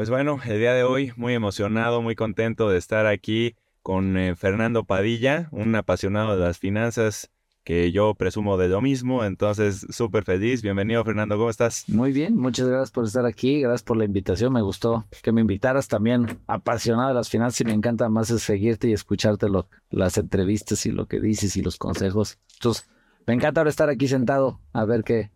Pues bueno, el día de hoy muy emocionado, muy contento de estar aquí con eh, Fernando Padilla, un apasionado de las finanzas que yo presumo de lo mismo, entonces súper feliz. Bienvenido Fernando, ¿cómo estás? Muy bien, muchas gracias por estar aquí, gracias por la invitación, me gustó que me invitaras también, apasionado de las finanzas y me encanta más es seguirte y escucharte las entrevistas y lo que dices y los consejos. Entonces, me encanta ahora estar aquí sentado a ver qué,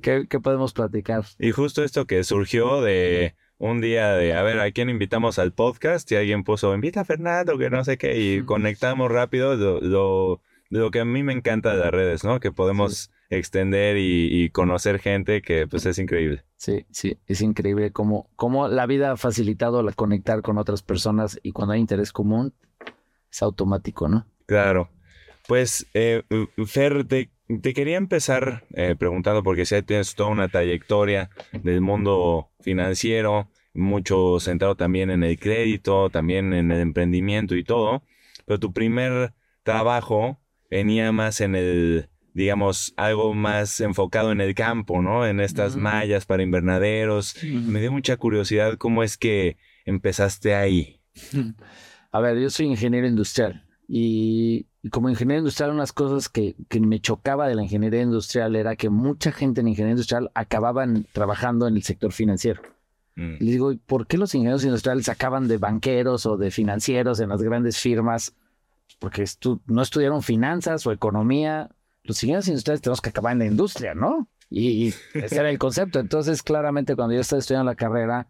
qué, qué podemos platicar. Y justo esto que surgió de un día de, a ver, ¿a quién invitamos al podcast? Y alguien puso, invita a Fernando, que no sé qué, y conectamos rápido lo, lo, que a mí me encanta de las redes, ¿no? Que podemos extender y, conocer gente que pues es increíble. Sí, sí, es increíble cómo, cómo la vida ha facilitado la conectar con otras personas y cuando hay interés común es automático, ¿no? Claro. Pues, eh, Fer, te te quería empezar eh, preguntando, porque si tienes toda una trayectoria del mundo financiero, mucho centrado también en el crédito, también en el emprendimiento y todo, pero tu primer trabajo venía más en el, digamos, algo más enfocado en el campo, ¿no? En estas mallas para invernaderos. Me dio mucha curiosidad cómo es que empezaste ahí. A ver, yo soy ingeniero industrial y y como ingeniero industrial, unas cosas que, que, me chocaba de la ingeniería industrial era que mucha gente en ingeniería industrial acababan trabajando en el sector financiero. Mm. Y digo, ¿por qué los ingenieros industriales acaban de banqueros o de financieros en las grandes firmas? Porque no estudiaron finanzas o economía. Los ingenieros industriales tenemos que acabar en la industria, ¿no? Y, y ese era el concepto. Entonces, claramente, cuando yo estaba estudiando la carrera,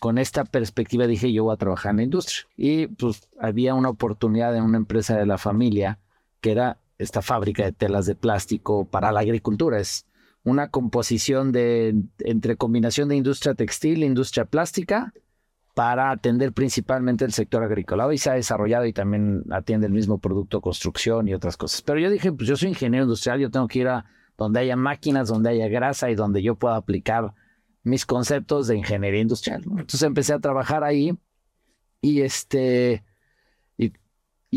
con esta perspectiva dije yo voy a trabajar en la industria. Y pues había una oportunidad en una empresa de la familia que era esta fábrica de telas de plástico para la agricultura. Es una composición de entre combinación de industria textil e industria plástica para atender principalmente el sector agrícola. Hoy se ha desarrollado y también atiende el mismo producto, construcción y otras cosas. Pero yo dije, pues yo soy ingeniero industrial, yo tengo que ir a donde haya máquinas, donde haya grasa y donde yo pueda aplicar mis conceptos de ingeniería industrial. Entonces empecé a trabajar ahí y este y,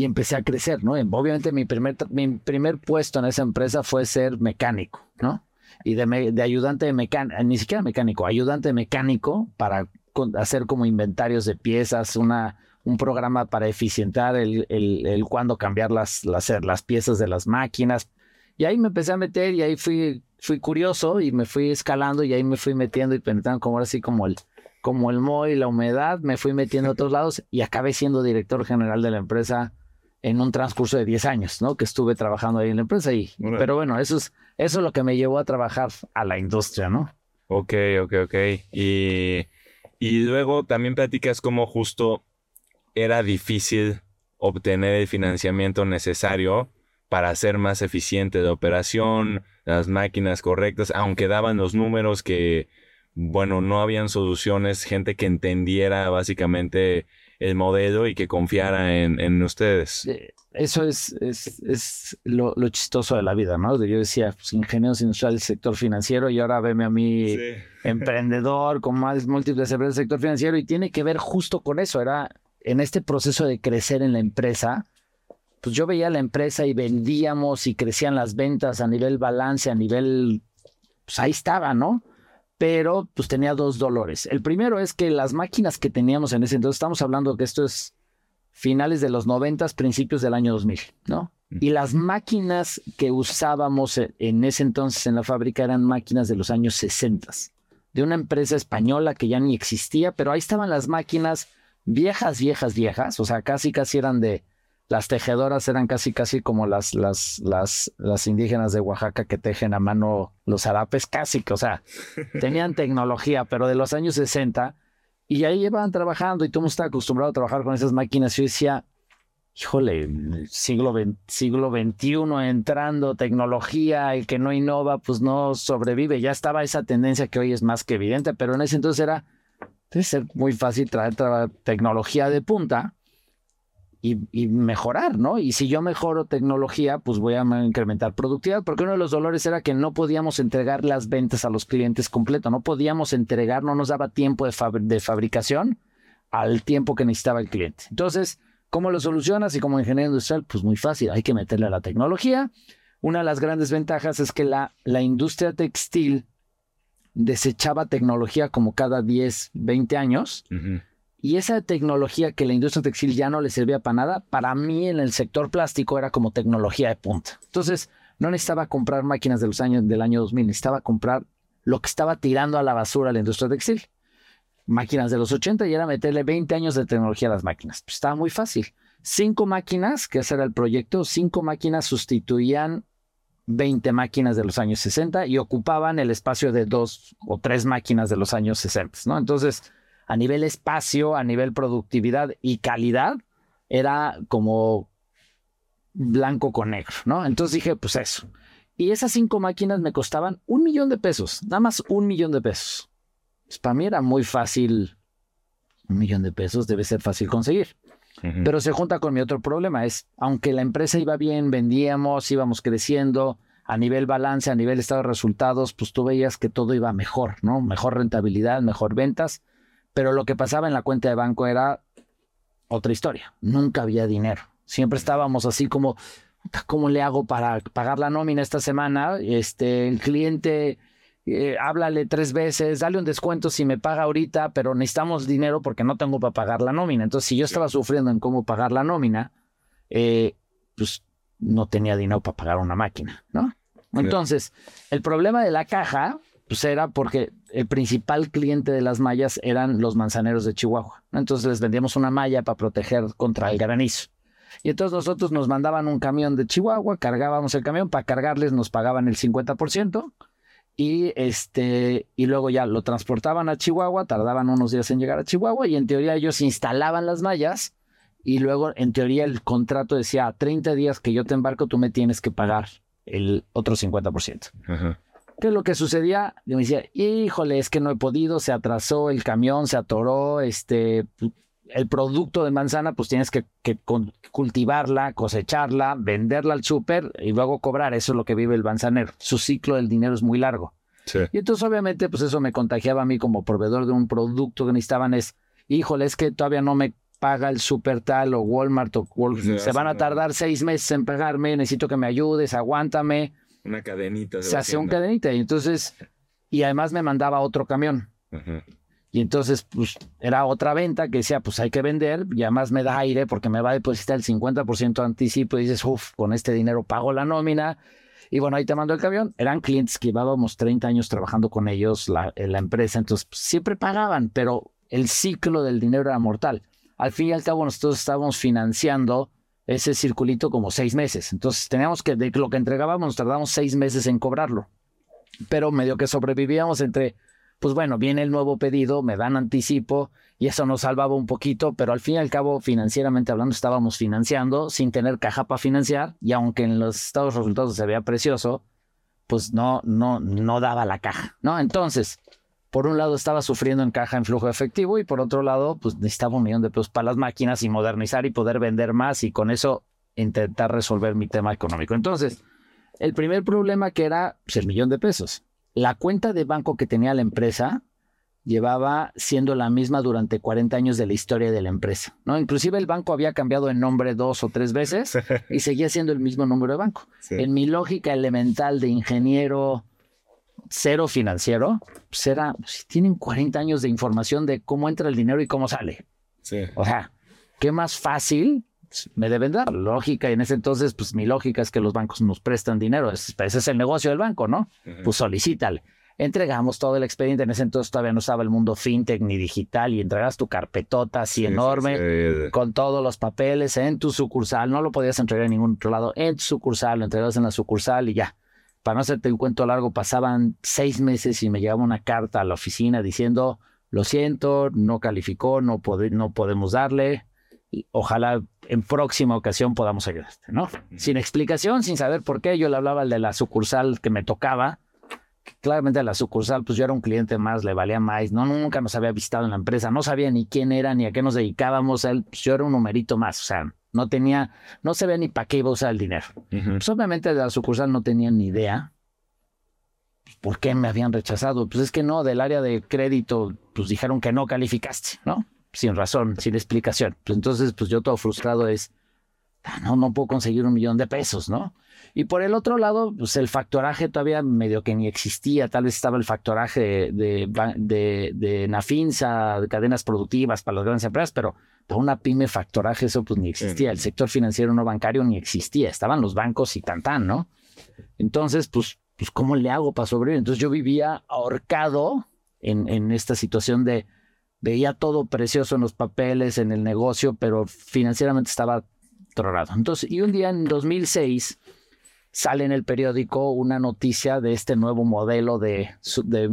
empecé a crecer, ¿no? Obviamente mi primer, mi primer puesto en esa empresa fue ser mecánico, ¿no? Y de, de ayudante de mecánico, ni siquiera mecánico, ayudante mecánico para hacer como inventarios de piezas, una, un programa para eficientar el, el, el cuándo cambiar las, las, las piezas de las máquinas. Y ahí me empecé a meter y ahí fui fui curioso y me fui escalando y ahí me fui metiendo y penetrando como ahora sí como el, como el mo y la humedad, me fui metiendo a otros lados y acabé siendo director general de la empresa en un transcurso de 10 años, ¿no? Que estuve trabajando ahí en la empresa y, pero bueno, eso es, eso es lo que me llevó a trabajar a la industria, ¿no? Ok, ok, ok. Y, y luego también platicas cómo justo era difícil obtener el financiamiento necesario para hacer más eficiente la operación, las máquinas correctas, aunque daban los números que, bueno, no habían soluciones, gente que entendiera básicamente el modelo y que confiara en, ustedes. Eso es, es, es lo, chistoso de la vida, ¿no? Yo decía, pues, ingenieros industriales del sector financiero y ahora veme a mí emprendedor con más múltiples empresas del sector financiero y tiene que ver justo con eso. Era en este proceso de crecer en la empresa, pues yo veía la empresa y vendíamos y crecían las ventas a nivel balance, a nivel, pues ahí estaba, ¿no? Pero pues tenía dos dolores. El primero es que las máquinas que teníamos en ese entonces, estamos hablando que esto es finales de los noventas, principios del año 2000, ¿no? Y las máquinas que usábamos en ese entonces en la fábrica eran máquinas de los años 60, de una empresa española que ya ni existía, pero ahí estaban las máquinas viejas, viejas, viejas, o sea, casi, casi eran de las tejedoras eran casi casi como las, las, las, las indígenas de Oaxaca que tejen a mano los harapes, casi que, o sea, tenían tecnología, pero de los años 60, y ahí llevaban trabajando y todo el mundo estaba acostumbrado a trabajar con esas máquinas. Yo decía, híjole, siglo, siglo XXI entrando, tecnología, el que no innova, pues no sobrevive. Ya estaba esa tendencia que hoy es más que evidente, pero en ese entonces era, debe ser muy fácil traer tecnología de punta y, mejorar, ¿no? Y si yo mejoro tecnología, pues voy a incrementar productividad, porque uno de los dolores era que no podíamos entregar las ventas a los clientes completo, no podíamos entregar, no nos daba tiempo de, fabricación al tiempo que necesitaba el cliente. Entonces, ¿cómo lo solucionas? Y como ingeniero industrial, pues muy fácil, hay que meterle a la tecnología. Una de las grandes ventajas es que la, la industria textil desechaba tecnología como cada 10, 20 años. Y esa tecnología que la industria textil ya no le servía para nada, para mí en el sector plástico era como tecnología de punta. Entonces, no necesitaba comprar máquinas de los años, del año 2000, necesitaba comprar lo que estaba tirando a la basura la industria textil. Máquinas de los 80 y era meterle 20 años de tecnología a las máquinas. Pues estaba muy fácil. Cinco máquinas, que ese era el proyecto, cinco máquinas sustituían 20 máquinas de los años 60 y ocupaban el espacio de dos o tres máquinas de los años 60, ¿no? Entonces, a nivel espacio, a nivel productividad y calidad, era como blanco con negro, ¿no? Entonces dije, pues eso. Y esas cinco máquinas me costaban un millón de pesos, nada más un millón de pesos. Pues para mí era muy fácil, un millón de pesos debe ser fácil conseguir. Pero se junta con mi otro problema, es, aunque la empresa iba bien, vendíamos, íbamos creciendo, a nivel balance, a nivel estado de resultados, pues tú veías que todo iba mejor, ¿no? Mejor rentabilidad, mejor ventas, pero lo que pasaba en la cuenta de banco era otra historia. Nunca había dinero. Siempre estábamos así como, ¿cómo le hago para pagar la nómina esta semana? Este, el cliente, eh, háblale tres veces, dale un descuento si me paga ahorita, pero necesitamos dinero porque no tengo para pagar la nómina. Entonces, si yo estaba sufriendo en cómo pagar la nómina, eh, pues no tenía dinero para pagar una máquina, ¿no? Entonces, el problema de la caja pues era porque el principal cliente de las mallas eran los manzaneros de Chihuahua. Entonces les vendíamos una malla para proteger contra el granizo. Y entonces nosotros nos mandaban un camión de Chihuahua, cargábamos el camión, para cargarles nos pagaban el 50% y este y luego ya lo transportaban a Chihuahua, tardaban unos días en llegar a Chihuahua y en teoría ellos instalaban las mallas y luego en teoría el contrato decía 30 días que yo te embarco tú me tienes que pagar el otro 50%. Ajá. ¿Qué es lo que sucedía? Yo me decía, híjole, es que no he podido, se atrasó el camión, se atoró, este, el producto de manzana, pues tienes que, cultivarla, cosecharla, venderla al súper y luego cobrar. Eso es lo que vive el manzanero. Su ciclo del dinero es muy largo. Y entonces, obviamente, pues eso me contagiaba a mí como proveedor de un producto que necesitaban es, híjole, es que todavía no me paga el super tal o Walmart o Walmart. se van a tardar seis meses en pagarme, necesito que me ayudes, aguántame. Una cadenita. se hacía un cadenita y entonces, y además me mandaba otro camión. Y entonces, pues, era otra venta que decía, pues hay que vender, y además me da aire porque me va a depositar el 50% anticipo y dices, uff, con este dinero pago la nómina. Y bueno, ahí te mando el camión. Eran clientes que llevábamos 30 años trabajando con ellos, la, la empresa, entonces pues, siempre pagaban, pero el ciclo del dinero era mortal. Al fin y al cabo, nosotros estábamos financiando ese circulito como seis meses. Entonces teníamos que, de lo que entregábamos, nos tardamos seis meses en cobrarlo. Pero medio que sobrevivíamos entre, pues bueno, viene el nuevo pedido, me dan anticipo y eso nos salvaba un poquito, pero al fin y al cabo, financieramente hablando, estábamos financiando sin tener caja para financiar y aunque en los estados resultados se veía precioso, pues no, no, no daba la caja, ¿no? Entonces, por un lado estaba sufriendo en caja en flujo efectivo y por otro lado, pues necesitaba un millón de pesos para las máquinas y modernizar y poder vender más y con eso intentar resolver mi tema económico. Entonces, el primer problema que era pues, el millón de pesos. La cuenta de banco que tenía la empresa llevaba siendo la misma durante 40 años de la historia de la empresa, ¿no? Inclusive el banco había cambiado de nombre dos o tres veces y seguía siendo el mismo número de banco. En mi lógica elemental de ingeniero cero financiero, será, pues si tienen 40 años de información de cómo entra el dinero y cómo sale. Sí. O sea, ¿qué más fácil me deben dar? Lógica, y en ese entonces, pues mi lógica es que los bancos nos prestan dinero. Ese es el negocio del banco, ¿no? Pues solicítale. Entregamos todo el expediente. En ese entonces todavía no estaba el mundo fintech ni digital y entregas tu carpetota así enorme con todos los papeles en tu sucursal. No lo podías entregar en ningún otro lado. En tu sucursal, lo entregabas en la sucursal y ya para no hacerte un cuento largo, pasaban seis meses y me llegaba una carta a la oficina diciendo, lo siento, no calificó, no, no podemos darle, ojalá en próxima ocasión podamos ayudarte, ¿no? Sin explicación, sin saber por qué, yo le hablaba al de la sucursal que me tocaba, claramente la sucursal, pues yo era un cliente más, le valía más, no, nunca nos había visitado en la empresa, no sabía ni quién era, ni a qué nos dedicábamos, él, pues yo era un numerito más, o sea, no tenía, no se ve ni para qué iba a usar el dinero. Pues obviamente de la sucursal no tenían ni idea. ¿Por qué me habían rechazado? Pues es que no, del área de crédito, pues dijeron que no calificaste, ¿no? Sin razón, sin explicación. Pues entonces, pues yo todo frustrado es, ah, no, no puedo conseguir un millón de pesos, ¿no? Y por el otro lado, pues el factoraje todavía medio que ni existía, tal vez estaba el factoraje de, de, de, Nafinsa, de cadenas productivas para las grandes empresas, pero para una pyme factoraje eso pues ni existía, el sector financiero no bancario ni existía, estaban los bancos y tan tan, ¿no? Entonces, pues, pues ¿cómo le hago para sobrevivir? Entonces yo vivía ahorcado en, en esta situación de, veía todo precioso en los papeles, en el negocio, pero financieramente estaba. Entonces, y un día en 2006 sale en el periódico una noticia de este nuevo modelo de,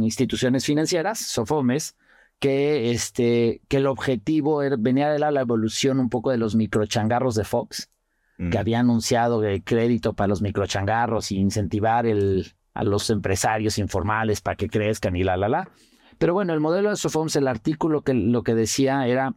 instituciones financieras, Sofomes, que, este, que el objetivo venía de la, evolución un poco de los microchangarros de Fox, que mm. había anunciado el crédito para los microchangarros y incentivar el, a los empresarios informales para que crezcan y la, la, la. Pero bueno, el modelo de Sofomes, el artículo que lo que decía era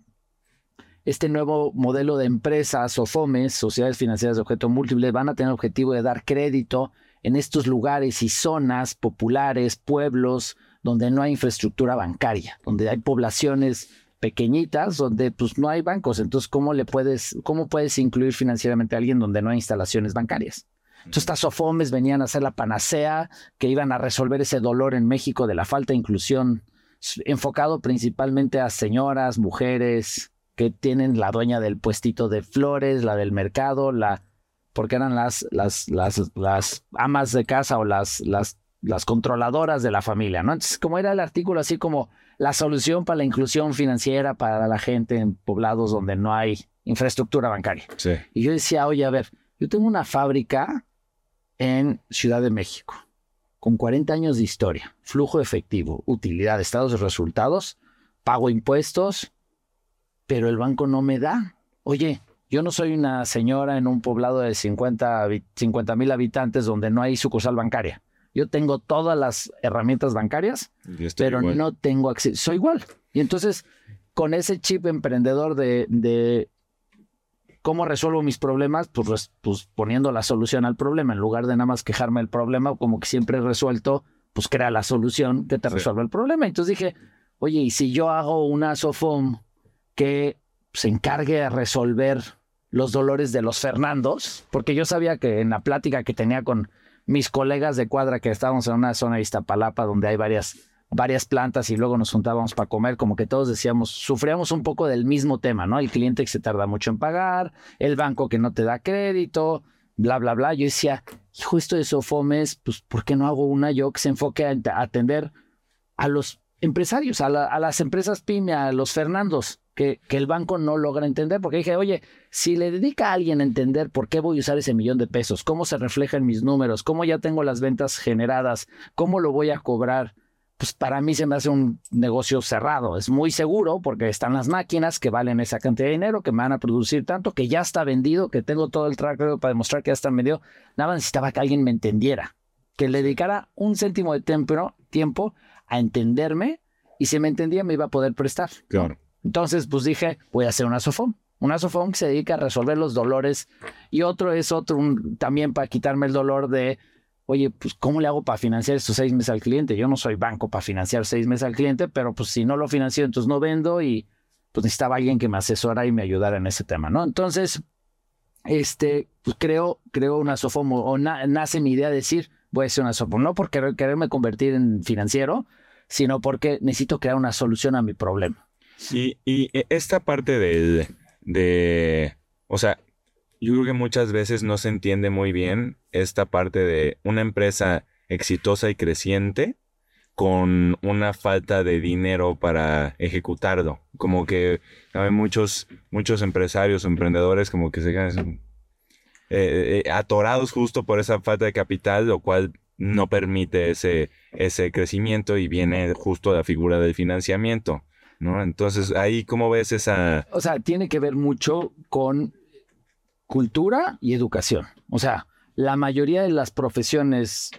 este nuevo modelo de empresas o FOMES, sociedades financieras de objeto múltiple, van a tener el objetivo de dar crédito en estos lugares y zonas populares, pueblos, donde no hay infraestructura bancaria, donde hay poblaciones pequeñitas donde pues no hay bancos. Entonces, ¿cómo le puedes, cómo puedes incluir financieramente a alguien donde no hay instalaciones bancarias? Entonces, estas SOFOMES venían a ser la panacea que iban a resolver ese dolor en México de la falta de inclusión, enfocado principalmente a señoras, mujeres, que tienen la dueña del puestito de flores, la del mercado, la porque eran las, las, las, las amas de casa o las, las, las controladoras de la familia, ¿no? Entonces, como era el artículo así como la solución para la inclusión financiera para la gente en poblados donde no hay infraestructura bancaria. Sí. Y yo decía, oye, a ver, yo tengo una fábrica en Ciudad de México con 40 años de historia, flujo efectivo, utilidad, estados de resultados, pago impuestos, pero el banco no me da. Oye, yo no soy una señora en un poblado de 50 mil habitantes donde no hay sucursal bancaria. Yo tengo todas las herramientas bancarias, pero no tengo acceso. Soy igual. Y entonces, con ese chip emprendedor de, de cómo resuelvo mis problemas, pues, pues, poniendo la solución al problema, en lugar de nada más quejarme del problema, como que siempre he resuelto, pues crea la solución que te resuelve el problema. Entonces dije, oye, ¿y si yo hago una SOFOM que se encargue de resolver los dolores de los Fernandos, porque yo sabía que en la plática que tenía con mis colegas de cuadra, que estábamos en una zona de Iztapalapa donde hay varias, varias plantas y luego nos juntábamos para comer, como que todos decíamos, sufríamos un poco del mismo tema, ¿no? El cliente que se tarda mucho en pagar, el banco que no te da crédito, bla, bla, bla. Yo decía, hijo, esto de Sofomes, pues, ¿por qué no hago una yo que se enfoque a atender a los empresarios, a, a las empresas pyme, a los Fernandos? Que, el banco no logra entender, porque dije, oye, si le dedica a alguien a entender por qué voy a usar ese millón de pesos, cómo se refleja en mis números, cómo ya tengo las ventas generadas, cómo lo voy a cobrar, pues para mí se me hace un negocio cerrado. Es muy seguro porque están las máquinas que valen esa cantidad de dinero, que me van a producir tanto, que ya está vendido, que tengo todo el track para demostrar que ya está vendido. Nada necesitaba que alguien me entendiera, que le dedicara un céntimo de tiempo, tiempo a entenderme y si me entendía me iba a poder prestar. Claro. Entonces, pues dije, voy a hacer una SOFOM. Una SOFOM que se dedica a resolver los dolores. Y otro es otro también para quitarme el dolor de, oye, pues ¿cómo le hago para financiar estos seis meses al cliente? Yo no soy banco para financiar seis meses al cliente, pero pues si no lo financio, entonces no vendo y pues necesitaba alguien que me asesora y me ayudara en ese tema, ¿no? Entonces, este, pues creo, creo una o nace mi idea de decir, voy a hacer una SOFOM, no por quererme convertir en financiero, sino porque necesito crear una solución a mi problema. Y, y e, esta parte de, de, o sea, yo creo que muchas veces no se entiende muy bien esta parte de una empresa exitosa y creciente con una falta de dinero para ejecutarlo. Como que hay muchos, muchos empresarios, emprendedores como que se quedan eh, eh, atorados justo por esa falta de capital, lo cual no permite ese, ese crecimiento y viene justo la figura del financiamiento. ¿No? Entonces, ahí, ¿cómo ves esa...? O sea, tiene que ver mucho con cultura y educación. O sea, la mayoría de las profesiones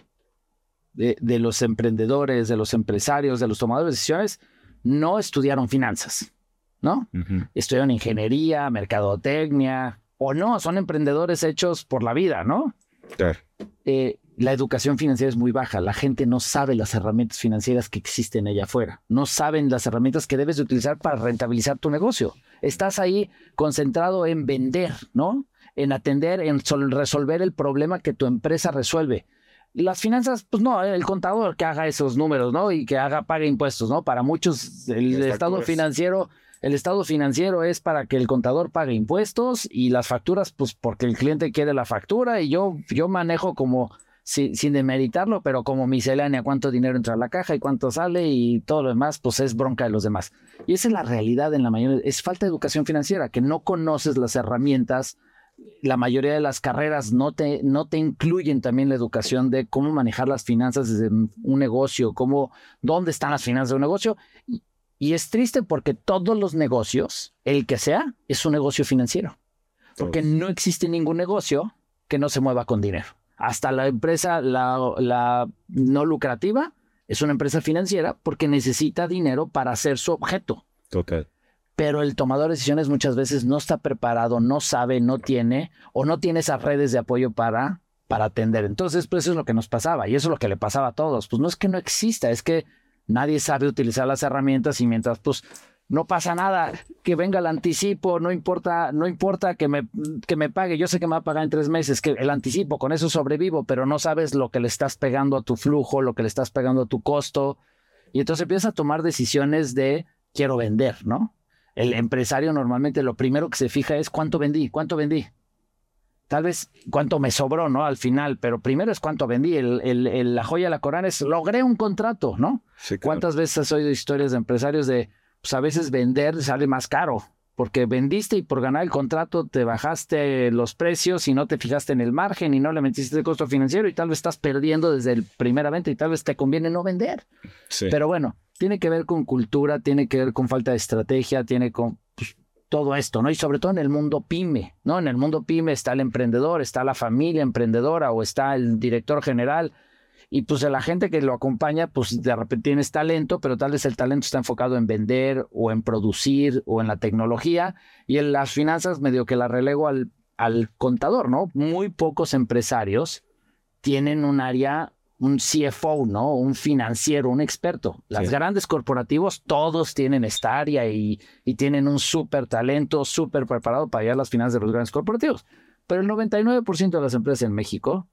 de, los emprendedores, de los empresarios, de los tomadores de decisiones, no estudiaron finanzas, ¿no? Estudiaron ingeniería, mercadotecnia, o no, son emprendedores hechos por la vida, ¿no? Claro. Eh, la educación financiera es muy baja. La gente no sabe las herramientas financieras que existen allá afuera. No saben las herramientas que debes utilizar para rentabilizar tu negocio. Estás ahí concentrado en vender, ¿no? en atender, en resolver el problema que tu empresa resuelve. Las finanzas, pues no, el contador que haga esos números, ¿no? Y que haga, pague impuestos, ¿no? Para muchos, el estado financiero, el estado financiero es para que el contador pague impuestos y las facturas, pues porque el cliente quiere la factura y yo, yo manejo como, sin demeritarlo, pero como miscelánea, cuánto dinero entra a la caja y cuánto sale y todo lo demás, pues es bronca de los demás. Y esa es la realidad en la mayoría, es falta de educación financiera, que no conoces las herramientas la mayoría de las carreras no te, no te incluyen también la educación de cómo manejar las finanzas desde un negocio, cómo, dónde están las finanzas de un negocio. Y, y es triste porque todos los negocios, el que sea, es un negocio financiero. Porque no existe ningún negocio que no se mueva con dinero. Hasta la empresa, la, la no lucrativa, es una empresa financiera porque necesita dinero para hacer su objeto. Total pero el tomador de decisiones muchas veces no está preparado, no sabe, no tiene o no tiene esas redes de apoyo para, para atender. Entonces, pues eso es lo que nos pasaba y eso es lo que le pasaba a todos. Pues no es que no exista, es que nadie sabe utilizar las herramientas y mientras pues no pasa nada, que venga el anticipo, no importa, no importa que me, que me pague, yo sé que me va a pagar en tres meses, que el anticipo, con eso sobrevivo, pero no sabes lo que le estás pegando a tu flujo, lo que le estás pegando a tu costo. Y entonces empiezas a tomar decisiones de quiero vender, ¿no? El empresario normalmente lo primero que se fija es cuánto vendí, cuánto vendí. Tal vez cuánto me sobró, ¿no? Al final, pero primero es cuánto vendí. El, la joya de la corona es logré un contrato, ¿no? ¿Cuántas veces has oído historias de empresarios de, pues a veces vender sale más caro? Porque vendiste y por ganar el contrato te bajaste los precios y no te fijaste en el margen y no le metiste el costo financiero y tal vez estás perdiendo desde el primera venta y tal vez te conviene no vender. Pero bueno, tiene que ver con cultura, tiene que ver con falta de estrategia, tiene con pues, todo esto, ¿no? Y sobre todo en el mundo pyme, ¿no? En el mundo pyme está el emprendedor, está la familia emprendedora o está el director general. Y pues la gente que lo acompaña, pues de repente tienes talento, pero tal vez el talento está enfocado en vender o en producir o en la tecnología. Y en las finanzas medio que la relego al, al contador, ¿no? Muy pocos empresarios tienen un área un CFO, ¿no? Un financiero, un experto. Las grandes corporativos, todos tienen esta área y, y tienen un súper talento, súper preparado para llevar las finanzas de los grandes corporativos. Pero el 99% de las empresas en México,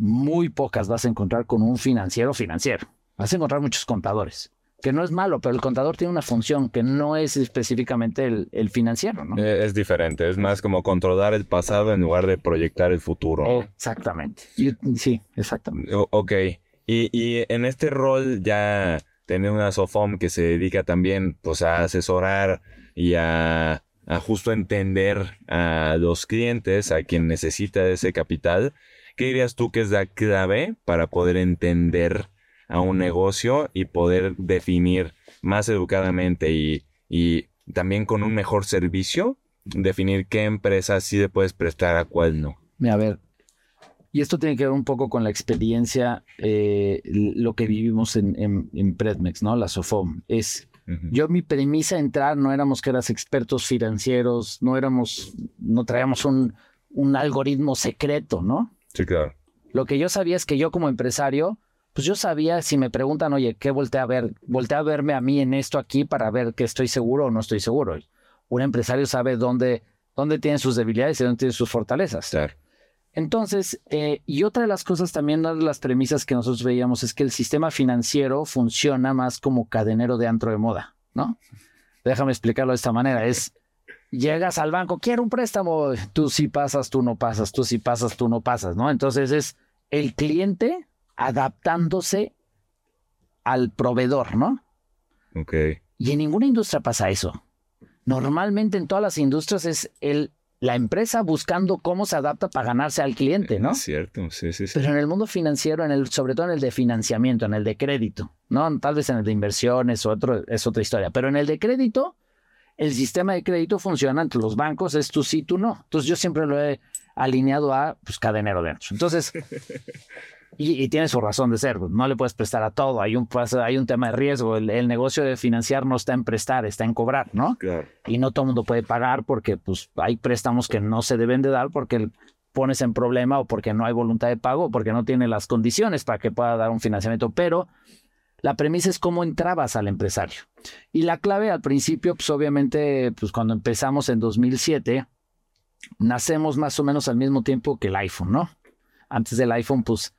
muy pocas vas a encontrar con un financiero financiero. Vas a encontrar muchos contadores que no es malo, pero el contador tiene una función que no es específicamente el, financiero, ¿no? Eh, es diferente, es más como controlar el pasado en lugar de proyectar el futuro. Exactamente. sí, exactamente. ok. Y, en este rol ya tener una SOFOM que se dedica también pues, a asesorar y a, a justo entender a los clientes, a quien necesita ese capital. ¿Qué dirías tú que es la clave para poder entender a un negocio y poder definir más educadamente y, y también con un mejor servicio, definir qué empresa sí le puedes prestar a cuál no. A ver, y esto tiene que ver un poco con la experiencia, eh, lo que vivimos en, en, Predmex, ¿no? La SOFOM. Es, yo mi premisa de entrar no éramos que eras expertos financieros, no éramos, no traíamos un, un algoritmo secreto, ¿no? Sí, claro. Lo que yo sabía es que yo como empresario pues yo sabía, si me preguntan, oye, ¿qué volteé a ver? Volteé a verme a mí en esto aquí para ver que estoy seguro o no estoy seguro. Un empresario sabe dónde, dónde tiene sus debilidades y dónde tiene sus fortalezas. Entonces, eh, y otra de las cosas también, una de las premisas que nosotros veíamos es que el sistema financiero funciona más como cadenero de antro de moda, ¿no? Déjame explicarlo de esta manera. Es, llegas al banco, quiero un préstamo, tú sí pasas, tú no pasas, tú sí pasas, tú no pasas, ¿no? Entonces es el cliente adaptándose al proveedor, ¿no? Ok. Y en ninguna industria pasa eso. Normalmente en todas las industrias es el, la empresa buscando cómo se adapta para ganarse al cliente, ¿no? Es cierto, sí, sí, sí. Pero en el mundo financiero, en el, sobre todo en el de financiamiento, en el de crédito, ¿no? Tal vez en el de inversiones o otro, es otra historia. Pero en el de crédito, el sistema de crédito funciona entre los bancos, es tú sí, tú no. Entonces yo siempre lo he alineado a pues, cadenero dentro. Entonces, Y, tiene su razón de ser, pues, no le puedes prestar a todo, hay un, hay un tema de riesgo, el, negocio de financiar no está en prestar, está en cobrar, ¿no? Claro. Y no todo el mundo puede pagar porque pues, hay préstamos que no se deben de dar porque pones en problema o porque no hay voluntad de pago o porque no tiene las condiciones para que pueda dar un financiamiento, pero la premisa es cómo entrabas al empresario. Y la clave al principio, pues obviamente, pues cuando empezamos en 2007, nacemos más o menos al mismo tiempo que el iPhone, ¿no? Antes del iPhone, pues,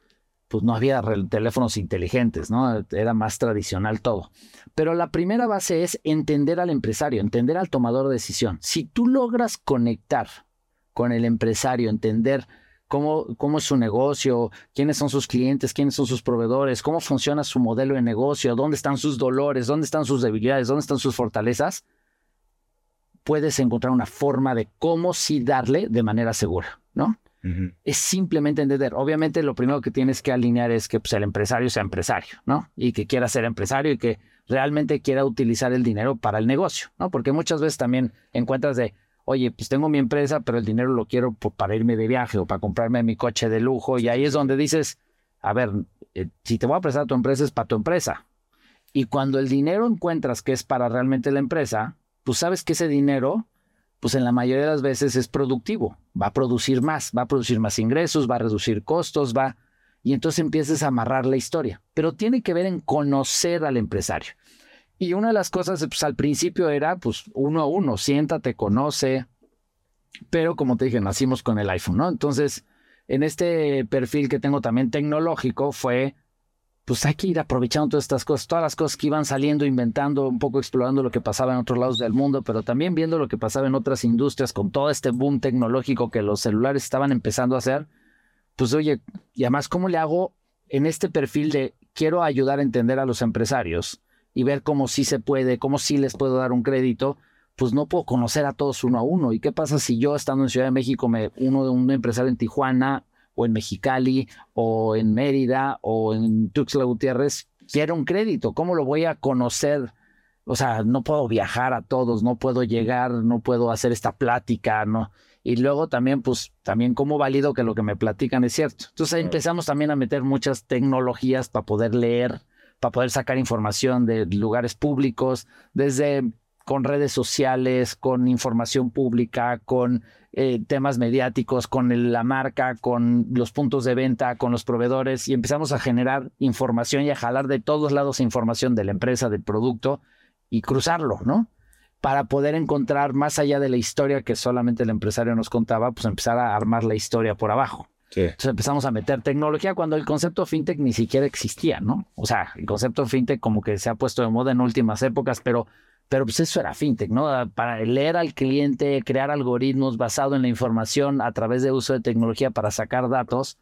pues no había teléfonos inteligentes, ¿no? Era más tradicional todo. Pero la primera base es entender al empresario, entender al tomador de decisión. Si tú logras conectar con el empresario, entender cómo, cómo es su negocio, quiénes son sus clientes, quiénes son sus proveedores, cómo funciona su modelo de negocio, dónde están sus dolores, dónde están sus debilidades, dónde están sus fortalezas, puedes encontrar una forma de cómo sí darle de manera segura, ¿no? Es simplemente entender. Obviamente lo primero que tienes que alinear es que pues, el empresario sea empresario, ¿no? Y que quiera ser empresario y que realmente quiera utilizar el dinero para el negocio, ¿no? Porque muchas veces también encuentras de, oye, pues tengo mi empresa, pero el dinero lo quiero para irme de viaje o para comprarme mi coche de lujo. Y ahí es donde dices, a ver, eh, si te voy a prestar tu empresa es para tu empresa. Y cuando el dinero encuentras que es para realmente la empresa, pues sabes que ese dinero, pues en la mayoría de las veces es productivo, va a producir más, va a producir más ingresos, va a reducir costos, va... Y entonces empiezas a amarrar la historia. Pero tiene que ver en conocer al empresario. Y una de las cosas, pues al principio era, pues uno a uno, siéntate, conoce. Pero como te dije, nacimos con el iPhone, ¿no? Entonces, en este perfil que tengo también tecnológico fue pues hay que ir aprovechando todas estas cosas, todas las cosas que iban saliendo, inventando, un poco explorando lo que pasaba en otros lados del mundo, pero también viendo lo que pasaba en otras industrias con todo este boom tecnológico que los celulares estaban empezando a hacer. Pues oye, y además, ¿cómo le hago en este perfil de quiero ayudar a entender a los empresarios y ver cómo sí se puede, cómo sí les puedo dar un crédito? Pues no puedo conocer a todos uno a uno. ¿Y qué pasa si yo estando en Ciudad de México, me, uno de un empresario en Tijuana o en Mexicali, o en Mérida, o en Tuxtla Gutiérrez, quiero un crédito. ¿Cómo lo voy a conocer? O sea, no puedo viajar a todos, no puedo llegar, no puedo hacer esta plática, ¿no? Y luego también, pues, también cómo valido que lo que me platican es cierto. Entonces empezamos también a meter muchas tecnologías para poder leer, para poder sacar información de lugares públicos, desde con redes sociales, con información pública, con eh, temas mediáticos, con la marca, con los puntos de venta, con los proveedores y empezamos a generar información y a jalar de todos lados información de la empresa, del producto y cruzarlo, ¿no? Para poder encontrar más allá de la historia que solamente el empresario nos contaba, pues empezar a armar la historia por abajo. Entonces empezamos a meter tecnología cuando el concepto fintech ni siquiera existía, ¿no? O sea, el concepto fintech como que se ha puesto de moda en últimas épocas, pero pero pues eso era fintech, ¿no? Para leer al cliente, crear algoritmos basado en la información a través de uso de tecnología para sacar datos,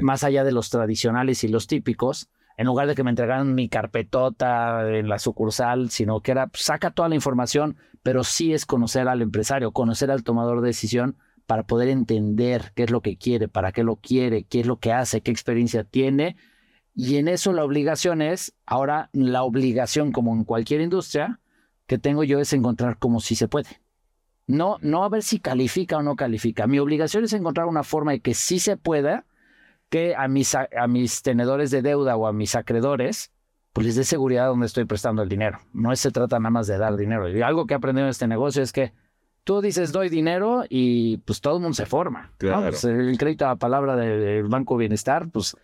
más allá de los tradicionales y los típicos, en lugar de que me entregaran mi carpetota en la sucursal, sino que era, pues, saca toda la información, pero sí es conocer al empresario, conocer al tomador de decisión para poder entender qué es lo que quiere, para qué lo quiere, qué es lo que hace, qué experiencia tiene. Y en eso la obligación es, ahora la obligación como en cualquier industria, que tengo yo es encontrar cómo sí se puede. No, no a ver si califica o no califica. Mi obligación es encontrar una forma de que sí se pueda, que a mis, a, mis tenedores de deuda o a mis acreedores, pues les dé seguridad donde estoy prestando el dinero. No se trata nada más de dar dinero. Y algo que he aprendido en este negocio es que tú dices doy dinero y pues todo el mundo se forma. Pues, el crédito a la palabra del Banco Bienestar, pues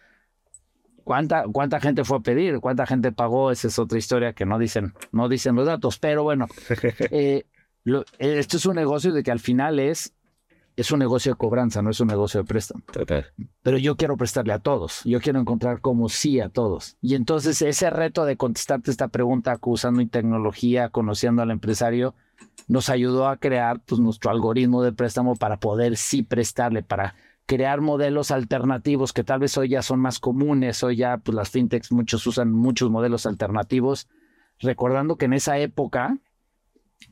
¿Cuánta, ¿Cuánta gente fue a pedir? ¿Cuánta gente pagó? Esa es otra historia que no dicen, no dicen los datos. Pero bueno, eh, esto es un negocio de que al final es, es un negocio de cobranza, no es un negocio de préstamo. Pero yo quiero prestarle a todos. Yo quiero encontrar como sí a todos. Y entonces ese reto de contestarte esta pregunta usando tecnología, conociendo al empresario, nos ayudó a crear pues, nuestro algoritmo de préstamo para poder sí prestarle, para crear modelos alternativos que tal vez hoy ya son más comunes, hoy ya pues las fintechs muchos usan muchos modelos alternativos, recordando que en esa época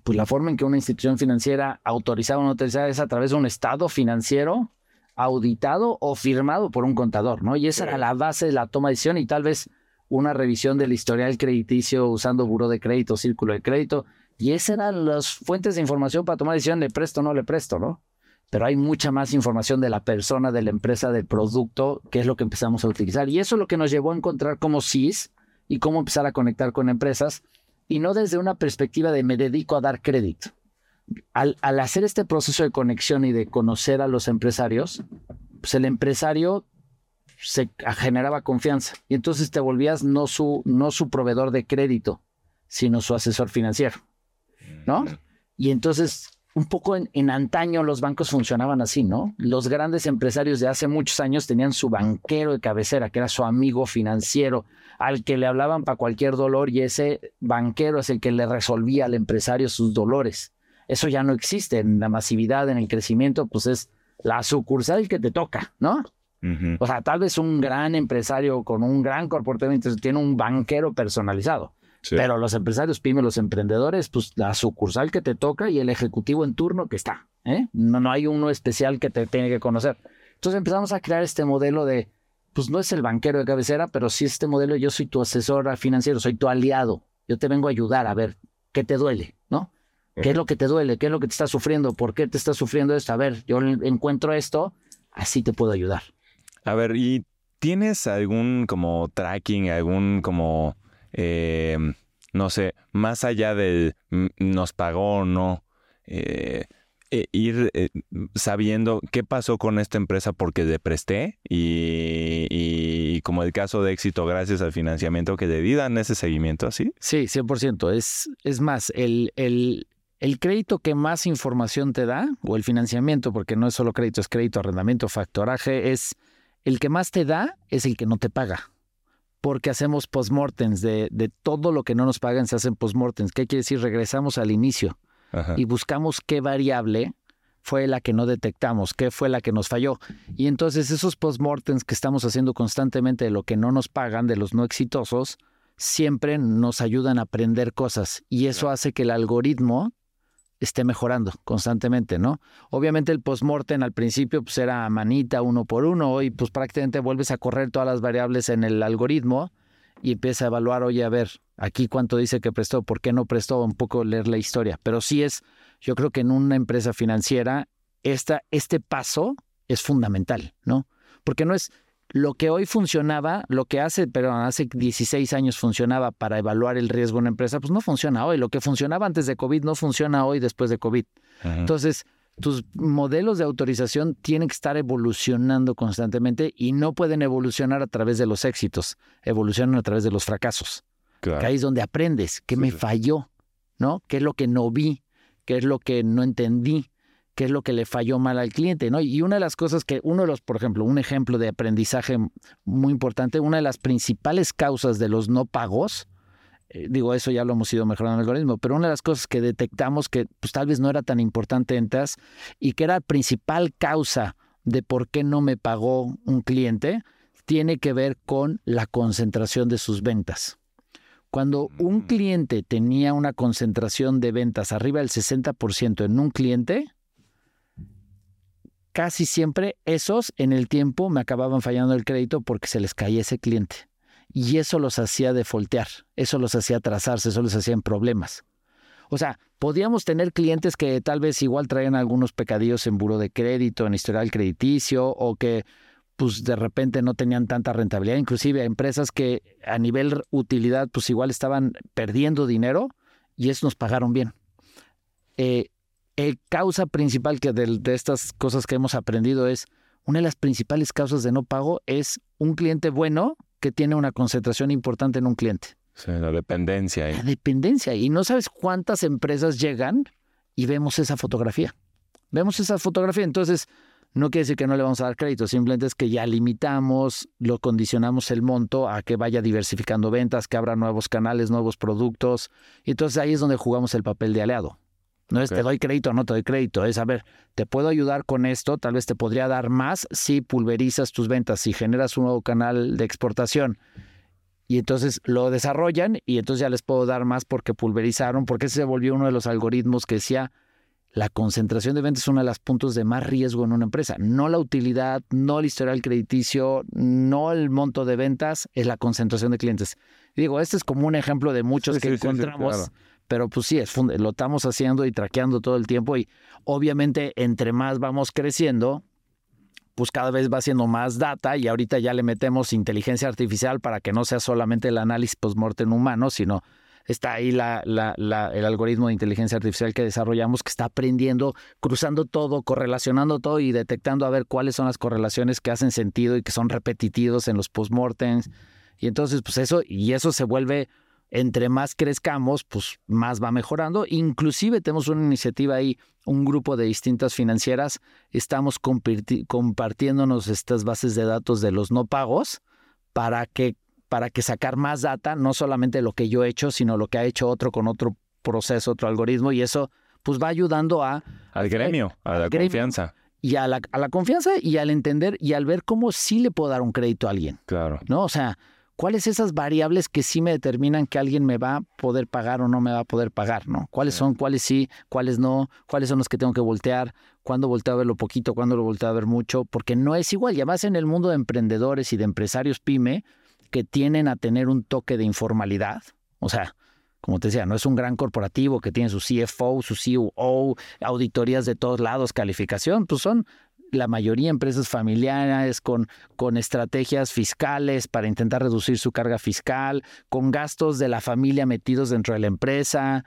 pues la forma en que una institución financiera autorizaba o no autorizaba es a través de un estado financiero auditado o firmado por un contador, ¿no? Y esa era la base de la toma de decisión y tal vez una revisión del historial crediticio usando buró de crédito, círculo de crédito, y esas eran las fuentes de información para tomar decisión de presto o no le presto, ¿no? pero hay mucha más información de la persona, de la empresa, del producto, que es lo que empezamos a utilizar. Y eso es lo que nos llevó a encontrar como CIS y cómo empezar a conectar con empresas, y no desde una perspectiva de me dedico a dar crédito. Al, hacer este proceso de conexión y de conocer a los empresarios, pues el empresario se generaba confianza y entonces te volvías no su, no su proveedor de crédito, sino su asesor financiero, ¿no? Y entonces un poco en, antaño los bancos funcionaban así, ¿no? Los grandes empresarios de hace muchos años tenían su banquero de cabecera, que era su amigo financiero, al que le hablaban para cualquier dolor y ese banquero es el que le resolvía al empresario sus dolores. Eso ya no existe en la masividad, en el crecimiento, pues es la sucursal que te toca, ¿no? O sea, tal vez un gran empresario con un gran corporativo tiene un banquero personalizado. Pero los empresarios pymes, los emprendedores, pues la sucursal que te toca y el ejecutivo en turno que está. ¿eh? No, no hay uno especial que te tiene que conocer. Entonces empezamos a crear este modelo de, pues no es el banquero de cabecera, pero sí este modelo, yo soy tu asesor financiero, soy tu aliado. Yo te vengo a ayudar a ver qué te duele, ¿no? ¿Qué es lo que te duele? ¿Qué es lo que te está sufriendo? ¿Por qué te está sufriendo esto? A ver, yo encuentro esto, así te puedo ayudar. A ver, ¿y tienes algún como tracking, algún como eh, no sé, más allá de nos pagó o no, eh, eh, ir sabiendo qué pasó con esta empresa porque le presté y, como el caso de éxito gracias al financiamiento que le di, dan ese seguimiento así. Sí, 100%. Es, es más, el, el, el crédito que más información te da, o el financiamiento, porque no es solo crédito, es crédito, arrendamiento, factoraje, es el que más te da, es el que no te paga porque hacemos postmortems de, de todo lo que no nos pagan, se hacen postmortems. ¿Qué quiere decir? Regresamos al inicio y buscamos qué variable fue la que no detectamos, qué fue la que nos falló. Y entonces esos postmortems que estamos haciendo constantemente de lo que no nos pagan, de los no exitosos, siempre nos ayudan a aprender cosas. Y eso hace que el algoritmo esté mejorando constantemente, ¿no? Obviamente el postmortem al principio pues era manita uno por uno y pues prácticamente vuelves a correr todas las variables en el algoritmo y empieza a evaluar, oye, a ver, aquí cuánto dice que prestó, por qué no prestó, un poco leer la historia. Pero sí es, yo creo que en una empresa financiera esta, este paso es fundamental, ¿no? Porque no es, lo que hoy funcionaba, lo que hace, pero hace 16 años funcionaba para evaluar el riesgo de una empresa, pues no funciona hoy. Lo que funcionaba antes de COVID no funciona hoy después de COVID. Entonces, tus modelos de autorización tienen que estar evolucionando constantemente y no pueden evolucionar a través de los éxitos, evolucionan a través de los fracasos. ahí es donde aprendes, qué me falló, ¿no? ¿Qué es lo que no vi? ¿Qué es lo que no entendí? Qué es lo que le falló mal al cliente, ¿no? Y una de las cosas que, uno de los, por ejemplo, un ejemplo de aprendizaje muy importante, una de las principales causas de los no pagos, eh, digo, eso ya lo hemos ido mejorando en el algoritmo, pero una de las cosas que detectamos que pues tal vez no era tan importante en TAS y que era la principal causa de por qué no me pagó un cliente, tiene que ver con la concentración de sus ventas. Cuando un mm. cliente tenía una concentración de ventas arriba del 60% en un cliente, casi siempre esos en el tiempo me acababan fallando el crédito porque se les caía ese cliente. Y eso los hacía defoltear, eso los hacía atrasarse, eso les hacía en problemas. O sea, podíamos tener clientes que tal vez igual traían algunos pecadillos en buro de crédito, en historial crediticio, o que pues de repente no tenían tanta rentabilidad, inclusive empresas que a nivel utilidad pues igual estaban perdiendo dinero y eso nos pagaron bien. Eh, el causa principal que de, estas cosas que hemos aprendido es, una de las principales causas de no pago es un cliente bueno que tiene una concentración importante en un cliente. Sí, la dependencia. La dependencia. Y no sabes cuántas empresas llegan y vemos esa fotografía. Vemos esa fotografía. Entonces, no quiere decir que no le vamos a dar crédito, simplemente es que ya limitamos, lo condicionamos el monto a que vaya diversificando ventas, que abra nuevos canales, nuevos productos. Y entonces ahí es donde jugamos el papel de aliado. No es te doy crédito o no te doy crédito, es a ver, te puedo ayudar con esto, tal vez te podría dar más si pulverizas tus ventas, si generas un nuevo canal de exportación. Y entonces lo desarrollan y entonces ya les puedo dar más porque pulverizaron, porque ese se volvió uno de los algoritmos que decía la concentración de ventas es uno de los puntos de más riesgo en una empresa. No la utilidad, no el historial crediticio, no el monto de ventas, es la concentración de clientes. digo, este es como un ejemplo de muchos que encontramos pero pues sí, es, lo estamos haciendo y traqueando todo el tiempo y obviamente entre más vamos creciendo, pues cada vez va siendo más data y ahorita ya le metemos inteligencia artificial para que no sea solamente el análisis post-mortem humano, sino está ahí la, el algoritmo de inteligencia artificial que desarrollamos que está aprendiendo, cruzando todo, correlacionando todo y detectando a ver cuáles son las correlaciones que hacen sentido y que son repetitivos en los post-mortems. Y entonces, pues eso, y eso se vuelve entre más crezcamos, pues más va mejorando. Inclusive tenemos una iniciativa ahí, un grupo de distintas financieras, estamos compartiéndonos estas bases de datos de los no pagos para que, para que sacar más data, no solamente lo que yo he hecho, sino lo que ha hecho otro con otro proceso, otro algoritmo, y eso pues va ayudando a... Al gremio, a la confianza. Y a la, a la confianza y al entender y al ver cómo sí le puedo dar un crédito a alguien. Claro. ¿No? O sea, ¿cuáles esas variables que sí me determinan que alguien me va a poder pagar o no me va a poder pagar, ¿no? ¿Cuáles son, cuáles sí, cuáles no? ¿Cuáles son los que tengo que voltear? ¿Cuándo volteo a verlo poquito? ¿Cuándo lo volteo a ver mucho? Porque no es igual. Y además en el mundo de emprendedores y de empresarios pyme que tienen a tener un toque de informalidad. O sea, como te decía, no es un gran corporativo que tiene su CFO, su CEO, auditorías de todos lados, calificación, pues son la mayoría empresas familiares con, con estrategias fiscales para intentar reducir su carga fiscal, con gastos de la familia metidos dentro de la empresa.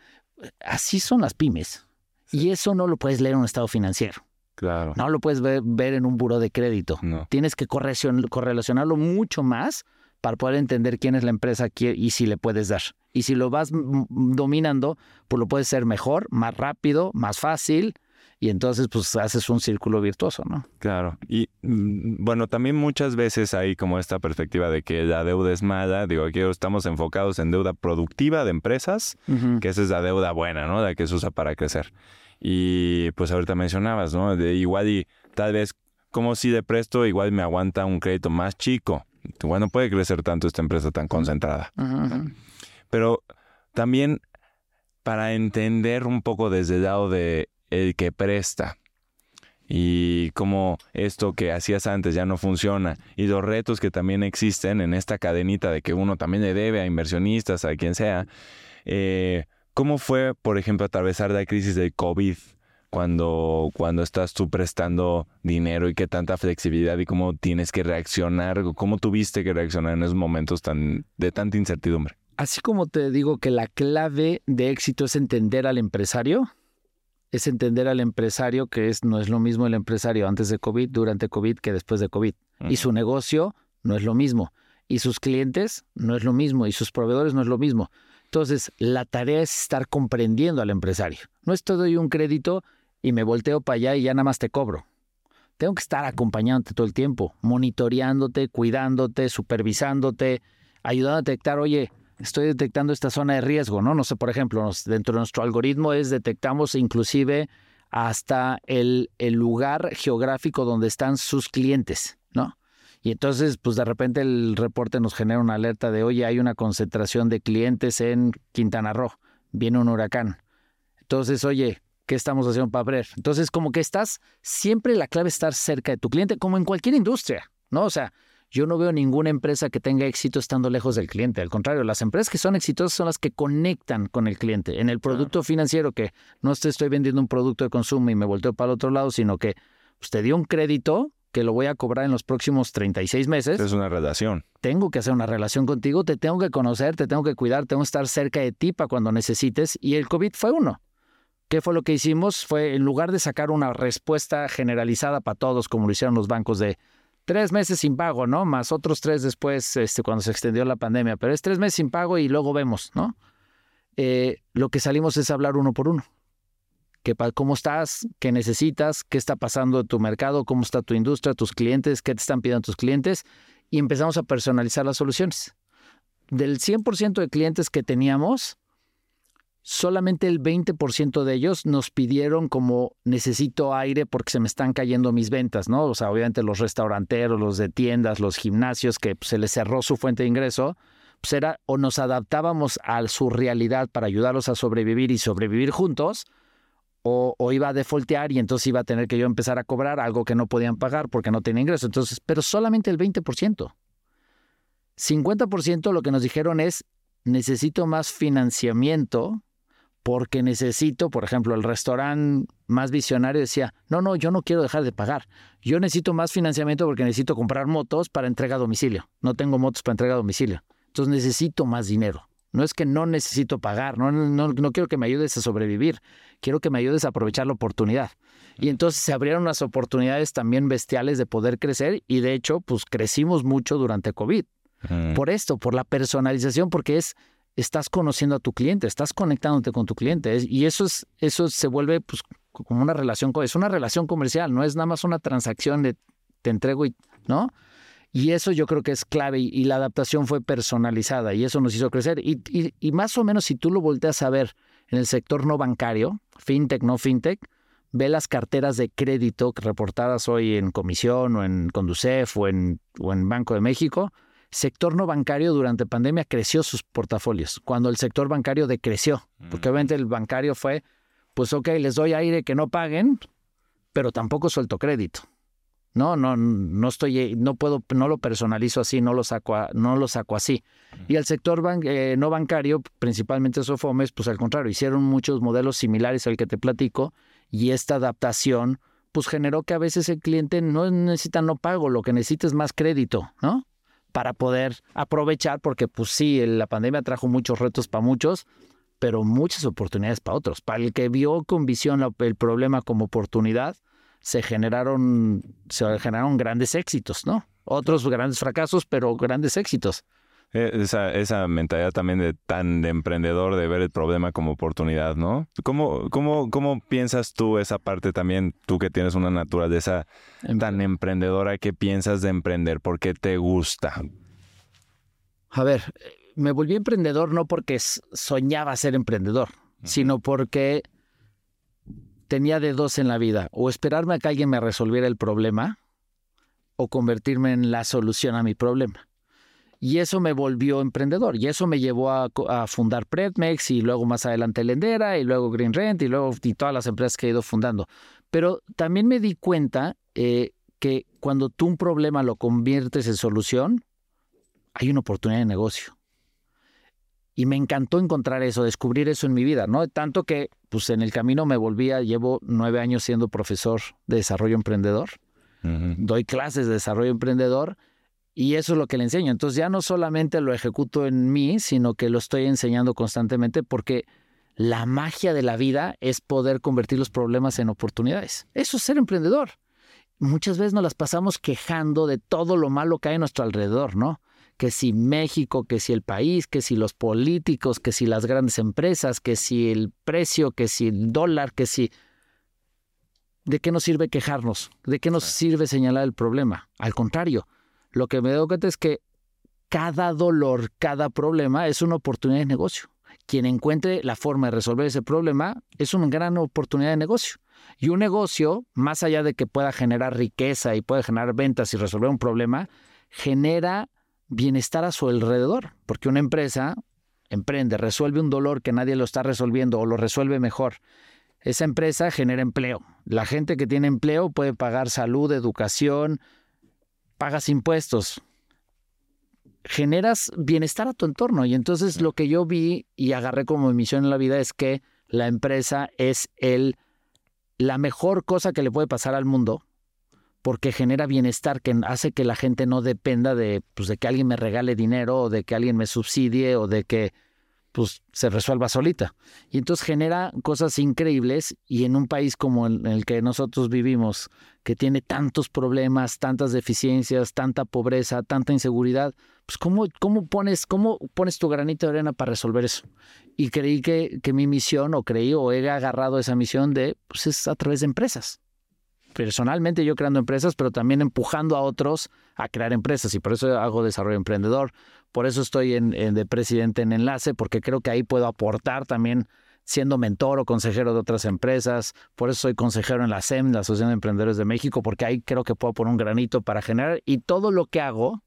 Así son las pymes. Y eso no lo puedes leer en un estado financiero. Claro. No lo puedes ver, en un buro de crédito. Tienes que correlacionarlo mucho más para poder entender quién es la empresa y si le puedes dar. Y si lo vas dominando, pues lo puedes hacer mejor, más rápido, más fácil. Y entonces, pues haces un círculo virtuoso, ¿no? Claro. Y mm, bueno, también muchas veces hay como esta perspectiva de que la deuda es mala. Digo, aquí estamos enfocados en deuda productiva de empresas, que esa es la deuda buena, ¿no? La que se usa para crecer. Y pues ahorita mencionabas, ¿no? De igual y tal vez, como si de presto, igual me aguanta un crédito más chico. Igual no puede crecer tanto esta empresa tan concentrada. Pero también para entender un poco desde el lado de el que presta y cómo esto que hacías antes ya no funciona y los retos que también existen en esta cadenita de que uno también le debe a inversionistas, a quien sea. Eh, ¿Cómo fue, por ejemplo, atravesar la crisis del COVID cuando, cuando estás tú prestando dinero y qué tanta flexibilidad y cómo tienes que reaccionar, cómo tuviste que reaccionar en esos momentos tan, de tanta incertidumbre? Así como te digo que la clave de éxito es entender al empresario, es entender al empresario que es, no es lo mismo el empresario antes de COVID, durante COVID que después de COVID. Y su negocio no es lo mismo. Y sus clientes no es lo mismo. Y sus proveedores no es lo mismo. Entonces, la tarea es estar comprendiendo al empresario. No es te doy un crédito y me volteo para allá y ya nada más te cobro. Tengo que estar acompañándote todo el tiempo, monitoreándote, cuidándote, supervisándote, ayudando a detectar, oye, estoy detectando esta zona de riesgo, ¿no? No sé, por ejemplo, dentro de nuestro algoritmo es detectamos inclusive hasta el, el lugar geográfico donde están sus clientes, ¿no? Y entonces, pues de repente el reporte nos genera una alerta de, oye, hay una concentración de clientes en Quintana Roo, viene un huracán. Entonces, oye, ¿qué estamos haciendo para ver? Entonces, como que estás, siempre la clave es estar cerca de tu cliente, como en cualquier industria, ¿no? O sea, yo no veo ninguna empresa que tenga éxito estando lejos del cliente. Al contrario, las empresas que son exitosas son las que conectan con el cliente. En el producto financiero, que no te estoy vendiendo un producto de consumo y me volteo para el otro lado, sino que usted dio un crédito que lo voy a cobrar en los próximos 36 meses. Es una relación. Tengo que hacer una relación contigo, te tengo que conocer, te tengo que cuidar, tengo que estar cerca de ti para cuando necesites. Y el COVID fue uno. ¿Qué fue lo que hicimos? Fue, en lugar de sacar una respuesta generalizada para todos, como lo hicieron los bancos de tres meses sin pago, ¿no? Más otros tres después, este, cuando se extendió la pandemia, pero es tres meses sin pago y luego vemos, ¿no? Eh, lo que salimos es hablar uno por uno. Que, ¿Cómo estás? ¿Qué necesitas? ¿Qué está pasando en tu mercado? ¿Cómo está tu industria? ¿Tus clientes? ¿Qué te están pidiendo tus clientes? Y empezamos a personalizar las soluciones. Del 100% de clientes que teníamos, solamente el 20% de ellos nos pidieron como necesito aire porque se me están cayendo mis ventas, ¿no? O sea, obviamente los restauranteros, los de tiendas, los gimnasios que pues, se les cerró su fuente de ingreso, pues era o nos adaptábamos a su realidad para ayudarlos a sobrevivir y sobrevivir juntos, o, iba a defaultear y entonces iba a tener que yo empezar a cobrar algo que no podían pagar porque no tenía ingreso. Entonces, pero solamente el 20%. 50% lo que nos dijeron es, necesito más financiamiento porque necesito, por ejemplo, el restaurante más visionario decía, no, no, yo no quiero dejar de pagar. Yo necesito más financiamiento porque necesito comprar motos para entrega a domicilio. No tengo motos para entrega a domicilio. Entonces necesito más dinero. No es que no necesito pagar, no, no, no quiero que me ayudes a sobrevivir, quiero que me ayudes a aprovechar la oportunidad. Y entonces se abrieron unas oportunidades también bestiales de poder crecer y de hecho, pues crecimos mucho durante COVID. Por esto, por la personalización, porque es estás conociendo a tu cliente, estás conectándote con tu cliente. Y eso, es, eso se vuelve pues, como una relación, es una relación comercial, no es nada más una transacción de te entrego y, ¿no? Y eso yo creo que es clave y, la adaptación fue personalizada y eso nos hizo crecer. Y, y, más o menos si tú lo volteas a ver en el sector no bancario, fintech, no fintech, ve las carteras de crédito reportadas hoy en Comisión o en Conducef en, o en Banco de México, sector no bancario durante pandemia creció sus portafolios, cuando el sector bancario decreció, porque obviamente el bancario fue, pues ok, les doy aire que no paguen, pero tampoco suelto crédito. No, no, no estoy, no puedo, no lo personalizo así, no lo saco, no lo saco así. Y el sector eh, no bancario, principalmente Sofomes, pues al contrario, hicieron muchos modelos similares al que te platico y esta adaptación, pues generó que a veces el cliente no necesita no pago, lo que necesita es más crédito, ¿no? Para poder aprovechar, porque pues sí, la pandemia trajo muchos retos para muchos, pero muchas oportunidades para otros. Para el que vio con visión el problema como oportunidad, se generaron, se generaron grandes éxitos, ¿no? Otros grandes fracasos, pero grandes éxitos. Eh, esa, esa mentalidad también de tan de emprendedor, de ver el problema como oportunidad, ¿no? ¿Cómo, cómo, cómo piensas tú esa parte también, tú que tienes una naturaleza em tan emprendedora, qué piensas de emprender? ¿Por qué te gusta? A ver, me volví emprendedor no porque soñaba ser emprendedor, sino porque tenía de dos en la vida, o esperarme a que alguien me resolviera el problema, o convertirme en la solución a mi problema. Y eso me volvió emprendedor, y eso me llevó a, fundar Predmex, y luego más adelante Lendera, y luego Green Rent, y luego y todas las empresas que he ido fundando. Pero también me di cuenta eh, que cuando tú un problema lo conviertes en solución, hay una oportunidad de negocio. Y me encantó encontrar eso, descubrir eso en mi vida, ¿no? Tanto que, pues en el camino me volvía, llevo nueve años siendo profesor de desarrollo emprendedor. Doy clases de desarrollo emprendedor y eso es lo que le enseño. Entonces ya no solamente lo ejecuto en mí, sino que lo estoy enseñando constantemente porque la magia de la vida es poder convertir los problemas en oportunidades. Eso es ser emprendedor. Muchas veces nos las pasamos quejando de todo lo malo que hay a nuestro alrededor, ¿no? que si México, que si el país, que si los políticos, que si las grandes empresas, que si el precio, que si el dólar, que si... ¿De qué nos sirve quejarnos? ¿De qué nos sirve señalar el problema? Al contrario, lo que me doy cuenta es que cada dolor, cada problema es una oportunidad de negocio. Quien encuentre la forma de resolver ese problema es una gran oportunidad de negocio. Y un negocio, más allá de que pueda generar riqueza y pueda generar ventas y resolver un problema, genera bienestar a su alrededor, porque una empresa emprende, resuelve un dolor que nadie lo está resolviendo o lo resuelve mejor. Esa empresa genera empleo. La gente que tiene empleo puede pagar salud, educación, pagas impuestos. Generas bienestar a tu entorno. Y entonces lo que yo vi y agarré como misión en la vida es que la empresa es el, la mejor cosa que le puede pasar al mundo porque genera bienestar que hace que la gente no dependa de, pues, de que alguien me regale dinero o de que alguien me subsidie o de que pues, se resuelva solita. Y entonces genera cosas increíbles y en un país como el, que nosotros vivimos, que tiene tantos problemas, tantas deficiencias, tanta pobreza, tanta inseguridad, pues ¿cómo, cómo, pones, cómo pones tu granito de arena para resolver eso? Y creí que, que mi misión, o creí, o he agarrado esa misión de, pues es a través de empresas personalmente yo creando empresas, pero también empujando a otros a crear empresas y por eso hago desarrollo emprendedor. Por eso estoy en, de presidente en Enlace, porque creo que ahí puedo aportar también siendo mentor o consejero de otras empresas. Por eso soy consejero en la SEM, la Asociación de Emprendedores de México, porque ahí creo que puedo poner un granito para generar y todo lo que hago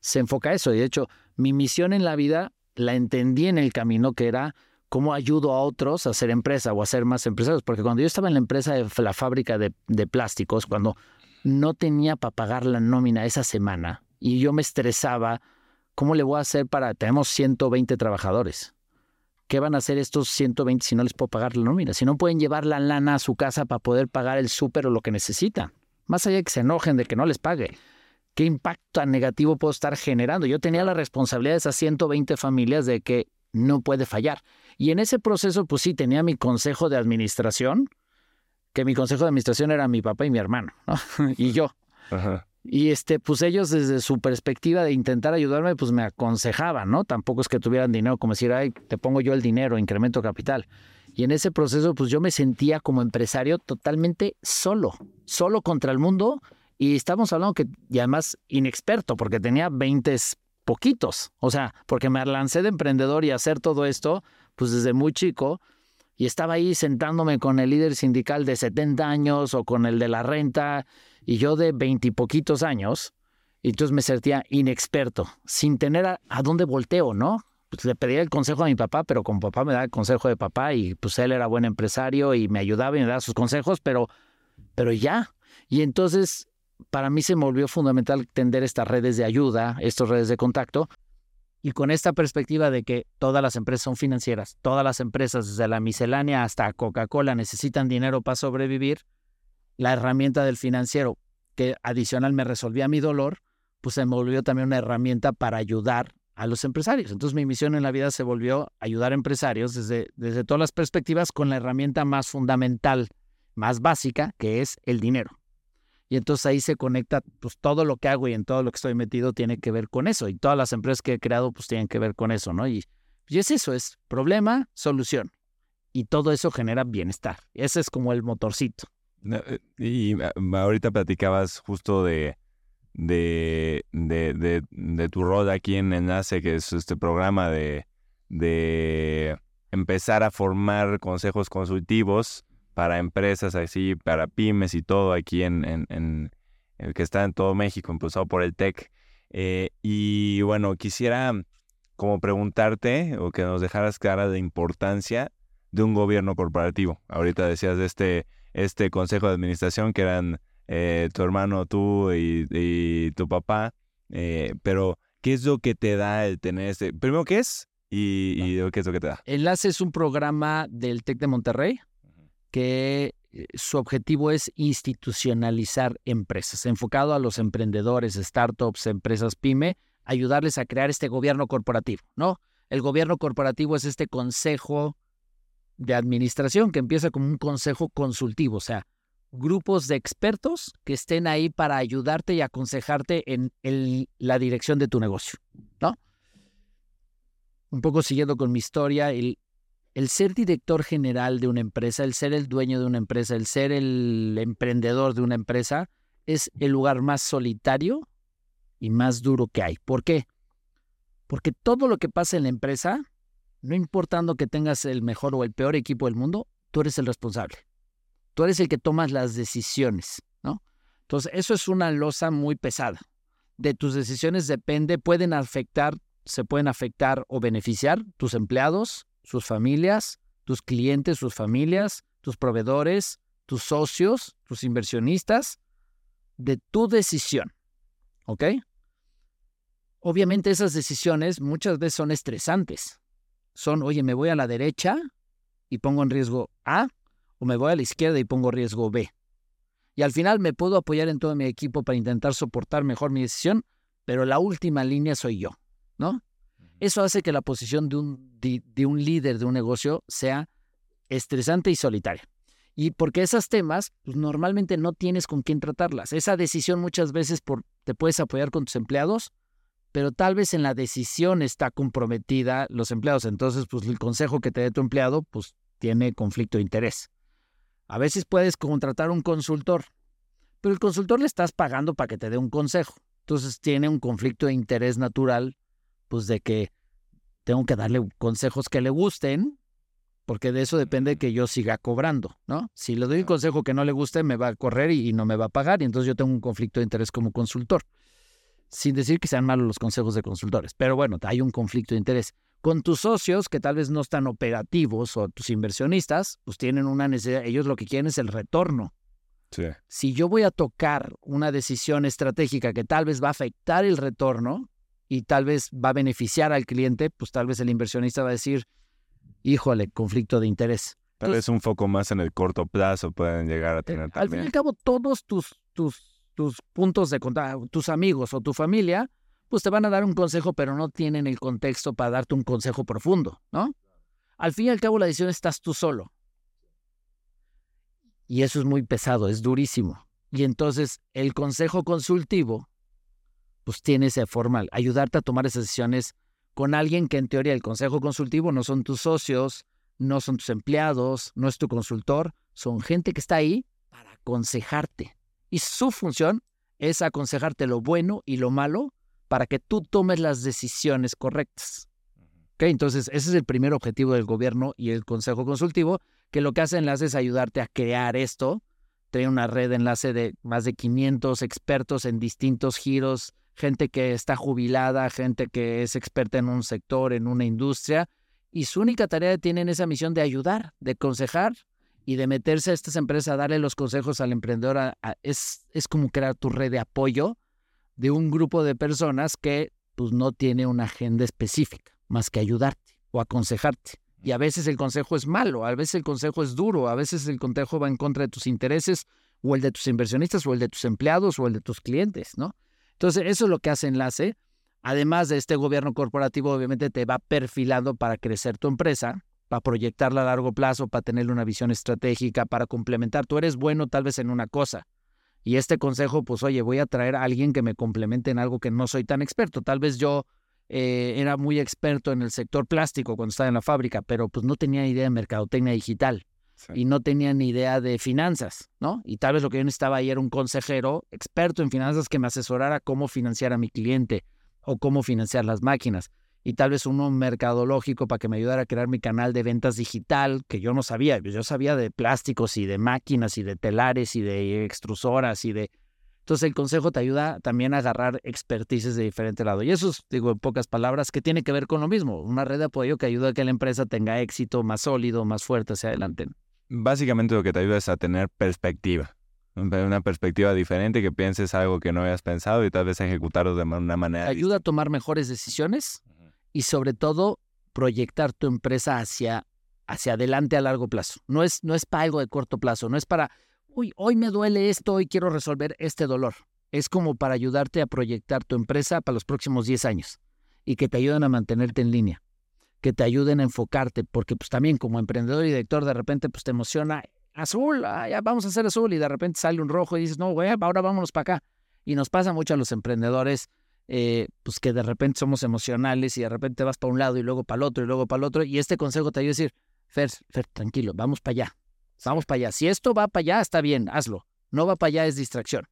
se enfoca a eso. Y de hecho, mi misión en la vida la entendí en el camino que era cómo ayudo a otros a hacer empresa o a ser más empresarios. Porque cuando yo estaba en la empresa de la fábrica de, plásticos, cuando no tenía para pagar la nómina esa semana y yo me estresaba, ¿cómo le voy a hacer para... Tenemos 120 trabajadores. ¿Qué van a hacer estos 120 si no les puedo pagar la nómina? Si no pueden llevar la lana a su casa para poder pagar el súper o lo que necesitan. Más allá de que se enojen de que no les pague. ¿Qué impacto tan negativo puedo estar generando? Yo tenía la responsabilidad de esas 120 familias de que no puede fallar. Y en ese proceso, pues sí, tenía mi consejo de administración, que mi consejo de administración era mi papá y mi hermano, ¿no? y yo. Y este, pues ellos desde su perspectiva de intentar ayudarme, pues me aconsejaban, ¿no? Tampoco es que tuvieran dinero como decir, ay, te pongo yo el dinero, incremento capital. Y en ese proceso, pues yo me sentía como empresario totalmente solo, solo contra el mundo. Y estamos hablando que, y además inexperto, porque tenía 20 poquitos. O sea, porque me lancé de emprendedor y hacer todo esto, pues desde muy chico. Y estaba ahí sentándome con el líder sindical de 70 años o con el de la renta y yo de veintipoquitos años, y entonces me sentía inexperto, sin tener a, dónde volteo, ¿no? Pues le pedía el consejo a mi papá, pero como papá me daba el consejo de papá y pues él era buen empresario y me ayudaba y me daba sus consejos, pero, pero ya. Y entonces para mí se me volvió fundamental tender estas redes de ayuda, estas redes de contacto, y con esta perspectiva de que todas las empresas son financieras, todas las empresas, desde la miscelánea hasta Coca-Cola, necesitan dinero para sobrevivir, la herramienta del financiero, que adicional me resolvía mi dolor, pues se me volvió también una herramienta para ayudar a los empresarios. Entonces mi misión en la vida se volvió ayudar a empresarios desde, desde todas las perspectivas con la herramienta más fundamental, más básica, que es el dinero. Y entonces ahí se conecta, pues todo lo que hago y en todo lo que estoy metido tiene que ver con eso. Y todas las empresas que he creado, pues tienen que ver con eso, ¿no? Y, y es eso, es problema, solución. Y todo eso genera bienestar. Ese es como el motorcito. Eh, y ahorita platicabas justo de, de, de, de, tu rol aquí en Enlace, que es este programa de, de empezar a formar consejos consultivos para empresas así, para pymes y todo aquí en, en, el que está en todo México, impulsado por el TEC. Eh, y bueno, quisiera como preguntarte o que nos dejaras clara de importancia de un gobierno corporativo. Ahorita decías de este este consejo de administración que eran eh, tu hermano, tú y, tu papá. Eh, pero, ¿qué es lo que te da el tener este? Primero, ¿qué es? Y, qué es lo que te da. Enlace es un programa del TEC de Monterrey que eh, su objetivo es institucionalizar empresas, enfocado a los emprendedores, startups, empresas pyme, ayudarles a crear este gobierno corporativo, ¿no? El gobierno corporativo es este consejo de administración que empieza como un consejo consultivo, o sea, grupos de expertos que estén ahí para ayudarte y aconsejarte en la dirección de tu negocio, ¿no? Un poco siguiendo con mi historia, el, el ser director general de una empresa, el ser el dueño de una empresa, el ser el emprendedor de una empresa, es el lugar más solitario y más duro que hay. ¿Por qué? Porque todo lo que pasa en la empresa no importando que tengas el mejor o el peor equipo del mundo, tú eres el responsable. Tú eres el que tomas las decisiones, ¿no? Entonces, eso es una losa muy pesada. De tus decisiones depende, pueden afectar, se pueden afectar o beneficiar tus empleados, sus familias, tus clientes, sus familias, tus proveedores, tus socios, tus inversionistas, de tu decisión. ¿Ok? Obviamente esas decisiones muchas veces son estresantes son, oye, me voy a la derecha y pongo en riesgo A, o me voy a la izquierda y pongo riesgo B. Y al final me puedo apoyar en todo mi equipo para intentar soportar mejor mi decisión, pero la última línea soy yo, ¿no? Eso hace que la posición de un, de, un líder de un negocio sea estresante y solitaria. Y porque esos temas, pues normalmente no tienes con quién tratarlas. Esa decisión muchas veces por, te puedes apoyar con tus empleados, pero tal vez en la decisión está comprometida los empleados. Entonces, pues el consejo que te dé tu empleado, pues tiene conflicto de interés. A veces puedes contratar un consultor, pero el consultor le estás pagando para que te dé un consejo. Entonces tiene un conflicto de interés natural, pues de que tengo que darle consejos que le gusten, porque de eso depende que yo siga cobrando, ¿no? Si le doy un consejo que no le guste, me va a correr y no me va a pagar, y entonces yo tengo un conflicto de interés como consultor sin decir que sean malos los consejos de consultores, pero bueno, hay un conflicto de interés. Con tus socios, que tal vez no están operativos, o tus inversionistas, pues tienen una necesidad, ellos lo que quieren es el retorno. Si yo voy a tocar una decisión estratégica que tal vez va a afectar el retorno y tal vez va a beneficiar al cliente, pues tal vez el inversionista va a decir, híjole, conflicto de interés. Tal vez un foco más en el corto plazo pueden llegar a tener también. Al fin y al cabo, todos tus, tus tus puntos de contacto, tus amigos o tu familia, pues te van a dar un consejo, pero no tienen el contexto para darte un consejo profundo, ¿no? Al fin y al cabo, la decisión estás tú solo. Y eso es muy pesado, es durísimo. Y entonces el consejo consultivo, pues tiene ese formal, ayudarte a tomar esas decisiones con alguien que en teoría el consejo consultivo no son tus socios, no son tus empleados, no es tu consultor, son gente que está ahí para aconsejarte. Y su función es aconsejarte lo bueno y lo malo para que tú tomes las decisiones correctas. Entonces, ese es el primer objetivo del gobierno y el Consejo Consultivo, que lo que hace enlace es ayudarte a crear esto. Tiene una red de enlace de más de 500 expertos en distintos giros, gente que está jubilada, gente que es experta en un sector, en una industria, y su única tarea tienen esa misión de ayudar, de aconsejar y de meterse a estas empresas a darle los consejos al emprendedor. es, es como crear tu red de apoyo de un grupo de personas que pues, no tiene una agenda específica, más que ayudarte o aconsejarte. Y a veces el consejo es malo, a veces el consejo es duro, a veces el consejo va en contra de tus intereses o el de tus inversionistas o el de tus empleados o el de tus clientes, ¿no? Entonces, eso es lo que hace Enlace. Además de este gobierno corporativo, obviamente te va perfilando para crecer tu empresa, para proyectarla a largo plazo, para tener una visión estratégica, para complementar. Tú eres bueno tal vez en una cosa, y este consejo, pues oye, voy a traer a alguien que me complemente en algo que no soy tan experto. Tal vez yo eh, era muy experto en el sector plástico cuando estaba en la fábrica, pero pues no tenía idea de mercadotecnia digital y no tenía ni idea de finanzas, ¿no? Y tal vez lo que yo necesitaba ahí era un consejero experto en finanzas que me asesorara cómo financiar a mi cliente o cómo financiar las máquinas y tal vez uno mercadológico para que me ayudara a crear mi canal de ventas digital, que yo no sabía. Yo sabía de plásticos y de máquinas y de telares y de extrusoras y de... Entonces el consejo te ayuda también a agarrar expertices de diferente lado. Y eso, digo en pocas palabras, que tiene que ver con lo mismo. Una red de apoyo que ayuda a que la empresa tenga éxito más sólido, más fuerte hacia adelante. Básicamente lo que te ayuda es a tener perspectiva. Una perspectiva diferente, que pienses algo que no habías pensado y tal vez ejecutarlo de una manera. Ayuda a tomar mejores decisiones y sobre todo proyectar tu empresa hacia, hacia adelante a largo plazo. No es, no es para algo de corto plazo, no es para, uy, hoy me duele esto, hoy quiero resolver este dolor. Es como para ayudarte a proyectar tu empresa para los próximos 10 años y que te ayuden a mantenerte en línea, que te ayuden a enfocarte, porque pues también como emprendedor y director de repente pues te emociona, azul, ah, ya vamos a hacer azul y de repente sale un rojo y dices, no, güey, ahora vámonos para acá. Y nos pasa mucho a los emprendedores eh, pues que de repente somos emocionales y de repente vas para un lado y luego para el otro y luego para el otro. Y este consejo te ayuda a decir, Fer, Fer, tranquilo, vamos para allá. Vamos para allá. Si esto va para allá, está bien, hazlo. No va para allá, es distracción.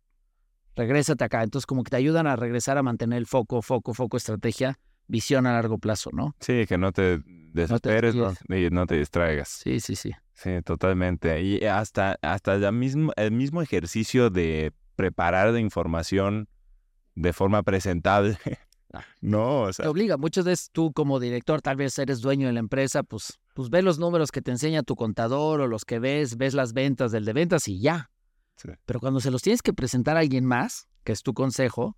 Regrésate acá. Entonces, como que te ayudan a regresar a mantener el foco, foco, foco, estrategia, visión a largo plazo, ¿no? Sí, que no te desesperes y no te distraigas. Sí, sí, sí. Sí, totalmente. Y hasta, hasta mismo, el mismo ejercicio de preparar de información de forma presentable. Ah. no, o sea. Te obliga. Muchas veces tú como director, tal vez eres dueño de la empresa, pues, pues ve los números que te enseña tu contador o los que ves, ves las ventas del de ventas y ya. Pero cuando se los tienes que presentar a alguien más, que es tu consejo,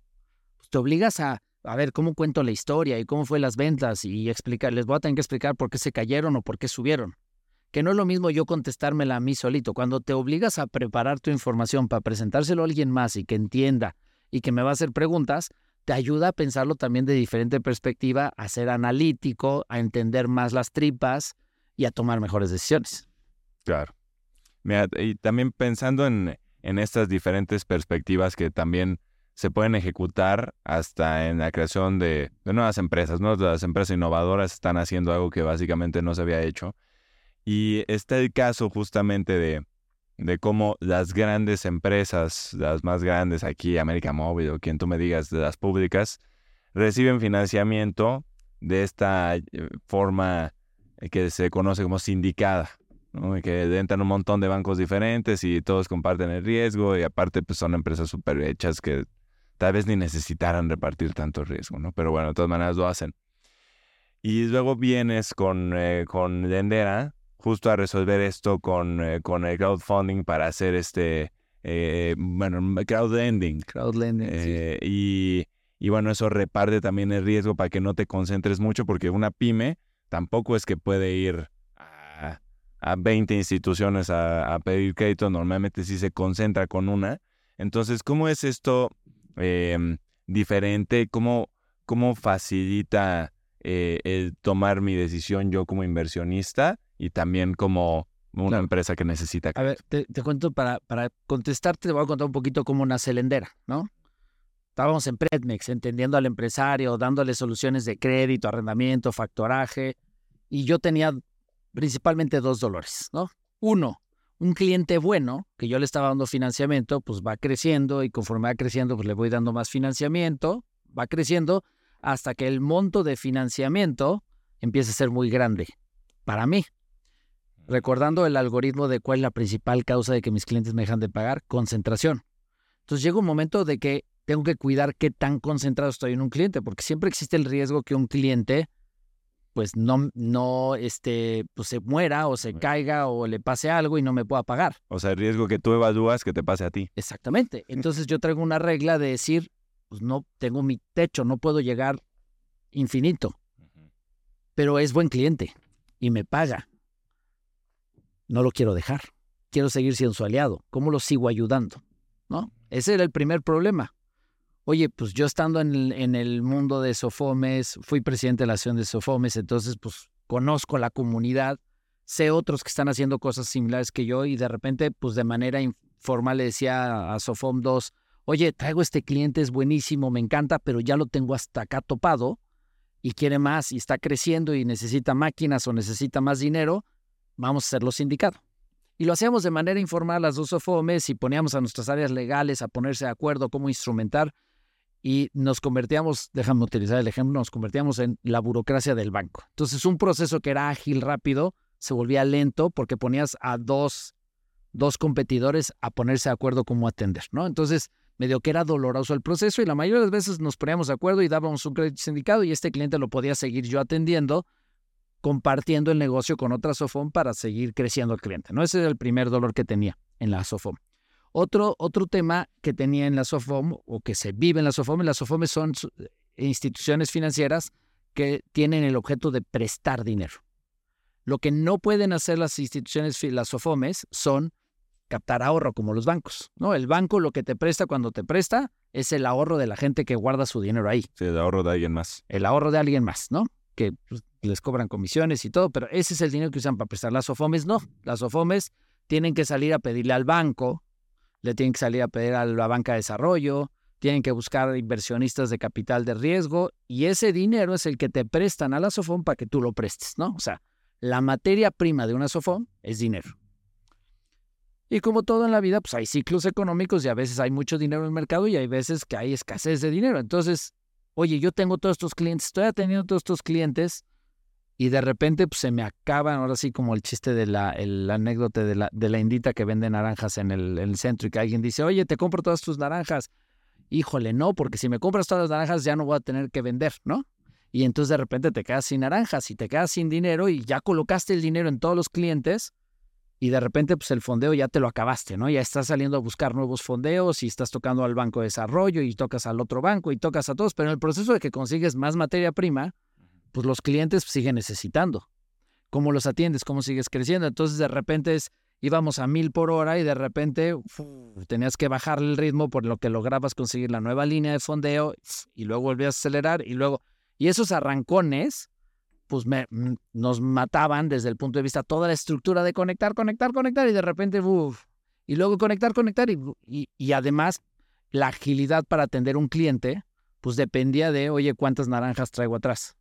pues te obligas a, a ver cómo cuento la historia y cómo fue las ventas y explicar, les voy a tener que explicar por qué se cayeron o por qué subieron. Que no es lo mismo yo contestármela a mí solito. Cuando te obligas a preparar tu información para presentárselo a alguien más y que entienda y que me va a hacer preguntas, te ayuda a pensarlo también de diferente perspectiva, a ser analítico, a entender más las tripas y a tomar mejores decisiones. Claro. y también pensando en, en estas diferentes perspectivas que también se pueden ejecutar hasta en la creación de, nuevas empresas, ¿no? Las empresas innovadoras están haciendo algo que básicamente no se había hecho. Y está el caso justamente de, de cómo las grandes empresas, las más grandes aquí, América Móvil o quien tú me digas, de las públicas, reciben financiamiento de esta eh, forma que se conoce como sindicada, que entran un montón de bancos diferentes y todos comparten el riesgo y aparte pues son empresas súper hechas que tal vez ni necesitaran repartir tanto riesgo, ¿no? Pero bueno, de todas maneras lo hacen. Y luego vienes con, eh, con Lendera, justo a resolver esto con, eh, con el crowdfunding para hacer este, eh, bueno, crowdlending. Crowdlending, eh, y, y, bueno, eso reparte también el riesgo para que no te concentres mucho, porque una pyme tampoco es que puede ir a, a 20 instituciones a, pedir crédito, normalmente sí se concentra con una. Entonces, ¿cómo es esto em, diferente? ¿Cómo, cómo facilita el tomar mi decisión yo como inversionista? y también como una empresa que necesita. A ver, te, cuento para, para contestarte, te voy a contar un poquito cómo nace Lendera, ¿no? Estábamos en Predmex, entendiendo al empresario, dándole soluciones de crédito, arrendamiento, factoraje, y yo tenía principalmente dos dolores, ¿no? Uno, un cliente bueno, que yo le estaba dando financiamiento, pues va creciendo y conforme va creciendo, pues le voy dando más financiamiento, va creciendo hasta que el monto de financiamiento empieza a ser muy grande para mí. Recordando el algoritmo de cuál es la principal causa de que mis clientes me dejan de pagar, concentración. Entonces llega un momento de que tengo que cuidar qué tan concentrado estoy en un cliente, porque siempre existe el riesgo que un cliente pues no, no este, pues se muera o se caiga o le pase algo y no me pueda pagar. O sea, el riesgo que tú evalúas que te pase a ti. Exactamente. Entonces yo traigo una regla de decir, pues no tengo mi techo, no puedo llegar infinito, pero es buen cliente y me paga. No lo quiero dejar. Quiero seguir siendo su aliado. ¿Cómo lo sigo ayudando? ¿No? Ese era el primer problema. Oye, pues yo estando en el, mundo de Sofomes, fui presidente de la acción de Sofomes, entonces pues conozco la comunidad, sé otros que están haciendo cosas similares que yo y de repente pues de manera informal le decía a Sofom 2, oye, traigo este cliente, es buenísimo, me encanta, pero ya lo tengo hasta acá topado y quiere más y está creciendo y necesita máquinas o necesita más dinero, vamos a hacerlo sindicado. Y lo hacíamos de manera informal las dos Sofomes y poníamos a nuestras áreas legales a ponerse de acuerdo cómo instrumentar y nos convertíamos, déjame utilizar el ejemplo, nos convertíamos en la burocracia del banco. Entonces, un proceso que era ágil, rápido, se volvía lento porque ponías a dos, dos competidores a ponerse de acuerdo cómo atender, ¿no? Entonces, medio que era doloroso el proceso y la mayoría de las veces nos poníamos de acuerdo y dábamos un crédito sindicado y este cliente lo podía seguir yo atendiendo, compartiendo el negocio con otra Sofón para seguir creciendo el cliente, ¿no? Ese era el primer dolor que tenía en la Sofón. Otro, otro tema que tenía en la SOFOM o que se vive en la SOFOM, las SOFOM son instituciones financieras que tienen el objeto de prestar dinero. Lo que no pueden hacer las instituciones, las SOFOMES, son captar ahorro como los bancos. ¿no? El banco lo que te presta cuando te presta es el ahorro de la gente que guarda su dinero ahí. Sí, el ahorro de alguien más. El ahorro de alguien más, ¿no? Que pues, les cobran comisiones y todo, pero ese es el dinero que usan para prestar. Las SOFOMES no. Las SOFOMES tienen que salir a pedirle al banco le tienen que salir a pedir a la banca de desarrollo, tienen que buscar inversionistas de capital de riesgo y ese dinero es el que te prestan a la SOFOM para que tú lo prestes, ¿no? O sea, la materia prima de una SOFOM es dinero. Y como todo en la vida, pues hay ciclos económicos y a veces hay mucho dinero en el mercado y hay veces que hay escasez de dinero. Entonces, oye, yo tengo todos estos clientes, estoy atendiendo todos estos clientes, y de repente pues, se me acaban, ahora sí como el chiste de la el anécdota de la, de la indita que vende naranjas en el, centro y que alguien dice, oye, te compro todas tus naranjas. Híjole, no, porque si me compras todas las naranjas ya no voy a tener que vender, ¿no? Y entonces de repente te quedas sin naranjas y te quedas sin dinero y ya colocaste el dinero en todos los clientes y de repente pues el fondeo ya te lo acabaste, ¿no? Ya estás saliendo a buscar nuevos fondeos y estás tocando al banco de desarrollo y tocas al otro banco y tocas a todos, pero en el proceso de que consigues más materia prima, pues los clientes siguen necesitando. ¿Cómo los atiendes? ¿Cómo sigues creciendo? Entonces de repente íbamos a mil por hora y de repente tenías que bajar el ritmo por lo que lograbas conseguir la nueva línea de fondeo y luego volvías a acelerar y luego... Y esos arrancones, pues mm, nos mataban desde el punto de vista toda la estructura de conectar, conectar, conectar y de repente, y luego conectar, conectar y, y, y además la agilidad para atender un cliente, pues dependía de, oye, cuántas naranjas traigo atrás.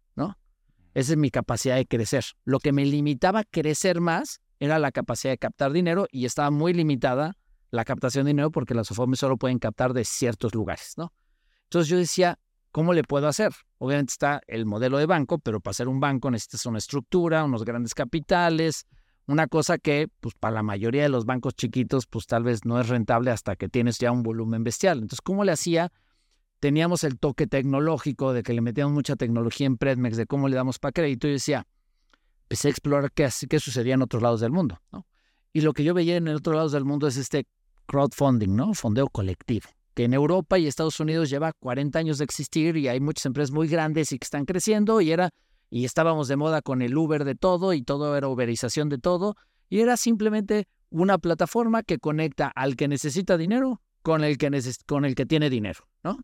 Esa es mi capacidad de crecer. Lo que me limitaba a crecer más era la capacidad de captar dinero y estaba muy limitada la captación de dinero porque las SOFOMES solo pueden captar de ciertos lugares, ¿no? Entonces yo decía, ¿cómo le puedo hacer? Obviamente está el modelo de banco, pero para ser un banco necesitas una estructura, unos grandes capitales, una cosa que, pues, para la mayoría de los bancos chiquitos, pues tal vez no es rentable hasta que tienes ya un volumen bestial. Entonces, ¿cómo le hacía teníamos el toque tecnológico de que le metíamos mucha tecnología en Predmex, de cómo le damos para crédito, y decía, empecé a explorar qué, qué sucedía en otros lados del mundo. ¿no? Y lo que yo veía en otros lados del mundo es este crowdfunding, ¿no? Fondeo colectivo, que en Europa y Estados Unidos lleva 40 años de existir y hay muchas empresas muy grandes y que están creciendo y era y estábamos de moda con el Uber de todo y todo era uberización de todo y era simplemente una plataforma que conecta al que necesita dinero con el que, con el que tiene dinero, ¿no?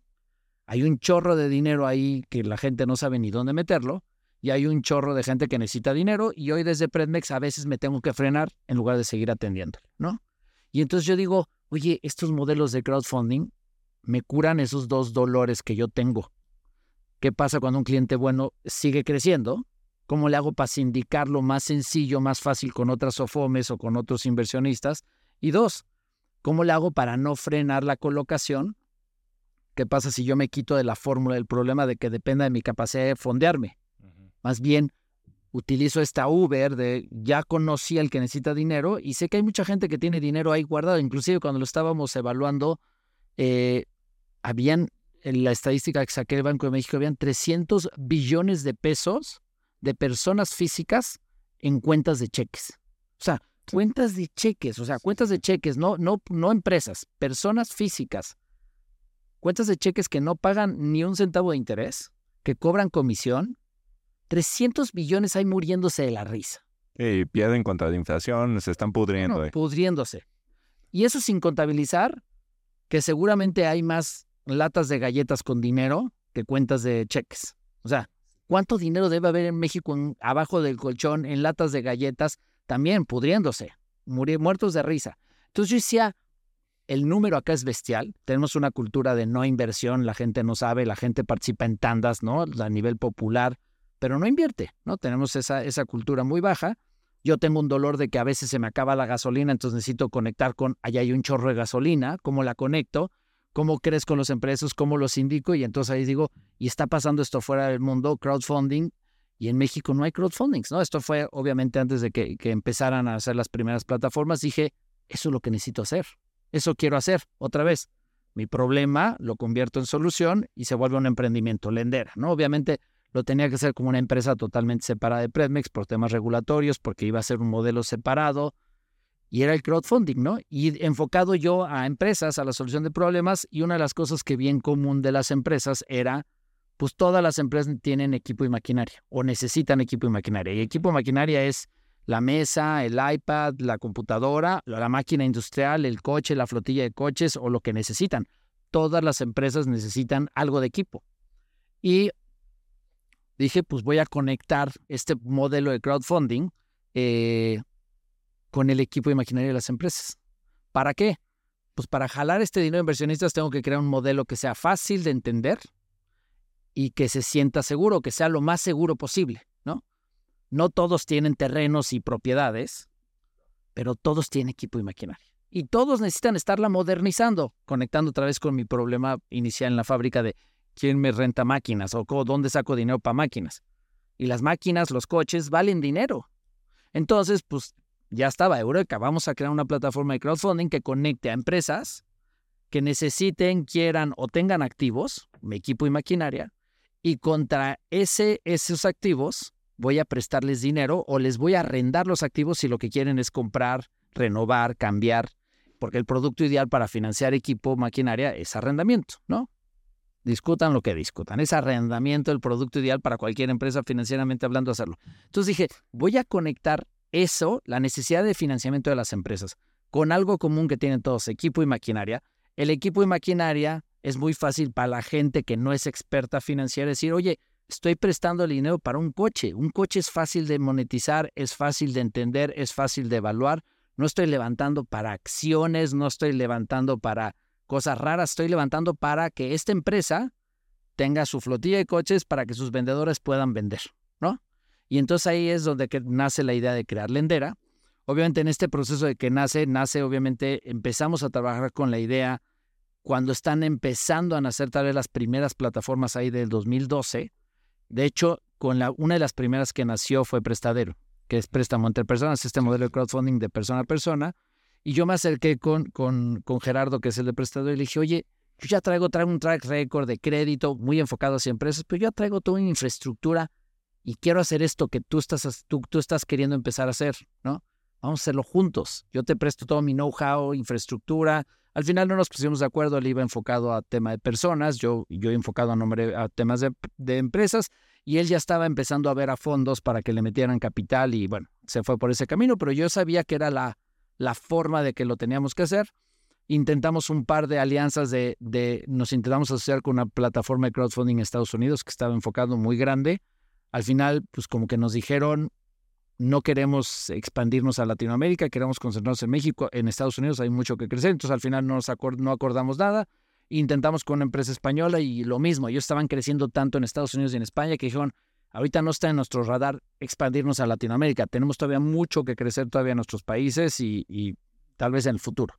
Hay un chorro de dinero ahí que la gente no sabe ni dónde meterlo. y hay un chorro de gente que necesita dinero y hoy desde Predmex a veces me tengo que frenar en lugar de seguir atendiendo, ¿no? Y entonces yo digo, oye, estos modelos de crowdfunding me curan esos dos dolores que yo tengo. ¿Qué pasa cuando un cliente bueno sigue creciendo? ¿Cómo le hago para sindicarlo más sencillo, más fácil con otras SOFOMES o con otros inversionistas? Y dos, ¿cómo le hago para no frenar la colocación? ¿Qué pasa si yo me quito de la fórmula del problema de que dependa de mi capacidad de fondearme? Más bien, utilizo esta Uber de ya conocí al que necesita dinero y sé que hay mucha gente que tiene dinero ahí guardado. Inclusive cuando lo estábamos evaluando, eh, habían, en la estadística que saqué del Banco de México, habían 300 billones de pesos de personas físicas en cuentas de cheques. O sea, cuentas de cheques, o sea, cuentas de cheques, no, no, no empresas, personas físicas. Cuentas de cheques que no pagan ni un centavo de interés, que cobran comisión, 300 billones hay muriéndose de la risa. Y pierden contra la inflación, se están pudriendo. Pudriéndose. Y eso sin contabilizar que seguramente hay más latas de galletas con dinero que cuentas de cheques. O sea, ¿cuánto dinero debe haber en México abajo del colchón en latas de galletas también pudriéndose, muertos de risa? Entonces yo decía, el número acá es bestial. Tenemos una cultura de no inversión, la gente no sabe, la gente participa en tandas, ¿no? A nivel popular pero no invierte, ¿no? Tenemos esa, esa cultura muy baja. Yo tengo un dolor de que a veces se me acaba la gasolina, entonces necesito conectar con, allá hay un chorro de gasolina, ¿cómo la conecto? ¿Cómo crees con los empresarios? ¿Cómo los indico? Y entonces ahí digo, y está pasando esto fuera del mundo, crowdfunding, y en México no hay crowdfundings, ¿no? Esto fue obviamente antes de que, que empezaran a hacer las primeras plataformas, dije, eso es lo que necesito hacer, eso quiero hacer, otra vez. Mi problema lo convierto en solución y se vuelve un emprendimiento lendera, ¿no? Obviamente lo tenía que hacer como una empresa totalmente separada de Predmex por temas regulatorios, porque iba a ser un modelo separado. Y era el crowdfunding, ¿no? Y enfocado yo a empresas, a la solución de problemas. Y una de las cosas que vi en común de las empresas era, pues todas las empresas tienen equipo y maquinaria, o necesitan equipo y maquinaria. Y equipo y maquinaria es la mesa, el iPad, la computadora, la máquina industrial, el coche, la flotilla de coches o lo que necesitan. Todas las empresas necesitan algo de equipo. Y dije, pues voy a conectar este modelo de crowdfunding eh, con el equipo de maquinaria de las empresas. ¿Para qué? Pues para jalar este dinero de inversionistas tengo que crear un modelo que sea fácil de entender y que se sienta seguro, que sea lo más seguro posible, ¿no? Todos tienen terrenos y propiedades, pero todos tienen equipo y maquinaria. Y todos necesitan estarla modernizando, conectando otra vez con mi problema inicial en la fábrica de ¿quién me renta máquinas? ¿O dónde saco dinero para máquinas? Y las máquinas, los coches, valen dinero. Entonces, pues ya estaba Eureka. Vamos a crear una plataforma de crowdfunding que conecte a empresas que necesiten, quieran o tengan activos, mi equipo y maquinaria, y contra ese, esos activos voy a prestarles dinero o les voy a arrendar los activos si lo que quieren es comprar, renovar, cambiar, porque el producto ideal para financiar equipo, maquinaria es arrendamiento, ¿no? Discutan lo que discutan. Es arrendamiento el producto ideal para cualquier empresa financieramente hablando hacerlo. Entonces dije, voy a conectar eso, la necesidad de financiamiento de las empresas, con algo común que tienen todos, equipo y maquinaria. El equipo y maquinaria es muy fácil para la gente que no es experta financiera decir, oye, estoy prestando el dinero para un coche. Un coche es fácil de monetizar, es fácil de entender, es fácil de evaluar. No estoy levantando para acciones, no estoy levantando para cosas raras estoy levantando para que esta empresa tenga su flotilla de coches para que sus vendedores puedan vender, ¿no? Y entonces ahí es donde nace la idea de crear Lendera. Obviamente en este proceso de que nace, nace obviamente empezamos a trabajar con la idea cuando están empezando a nacer tal vez las primeras plataformas ahí del 2012. De hecho, con la, una de las primeras que nació fue Prestadero, que es préstamo entre personas, este modelo de crowdfunding de persona a persona, y yo me acerqué con, con, con Gerardo, que es el de prestador, y le dije, oye, yo ya traigo, traigo un track record de crédito muy enfocado hacia empresas, pero yo traigo toda una infraestructura y quiero hacer esto que tú estás, tú, tú estás queriendo empezar a hacer, ¿no? Vamos a hacerlo juntos. Yo te presto todo mi know-how, infraestructura. Al final no nos pusimos de acuerdo, él iba enfocado a tema de personas, yo, yo enfocado a, nombre, a temas de, empresas, y él ya estaba empezando a ver a fondos para que le metieran capital y bueno, se fue por ese camino, pero yo sabía que era la, la forma de que lo teníamos que hacer. Intentamos un par de alianzas de, de, nos intentamos asociar con una plataforma de crowdfunding en Estados Unidos que estaba enfocado muy grande. al final, pues como que nos dijeron, no queremos expandirnos a Latinoamérica, queremos concentrarnos en México, en Estados Unidos hay mucho que crecer, entonces al final no, nos no acordamos nada. Intentamos con una empresa española y lo mismo, ellos estaban creciendo tanto en Estados Unidos y en España que dijeron, ahorita no está en nuestro radar expandirnos a Latinoamérica, tenemos todavía mucho que crecer todavía en nuestros países y, tal vez en el futuro.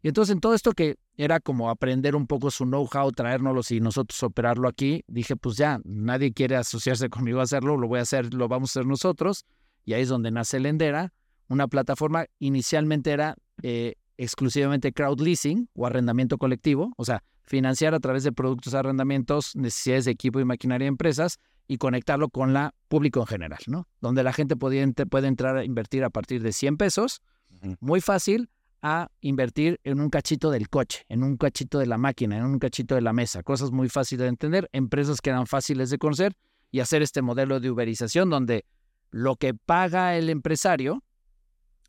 Y entonces en todo esto que era como aprender un poco su know-how, traérnoslo y nosotros operarlo aquí, dije, pues ya, nadie quiere asociarse conmigo a hacerlo, lo voy a hacer, lo vamos a hacer nosotros y ahí es donde nace Lendera, una plataforma inicialmente era eh, exclusivamente crowd leasing o arrendamiento colectivo, o sea, financiar a través de productos de arrendamientos, necesidades de equipo y maquinaria de empresas y conectarlo con la público en general, ¿no? Donde la gente puede, puede entrar a invertir a partir de 100 pesos, muy fácil, a invertir en un cachito del coche, en un cachito de la máquina, en un cachito de la mesa, cosas muy fáciles de entender, empresas que eran fáciles de conocer y hacer este modelo de uberización donde lo que paga el empresario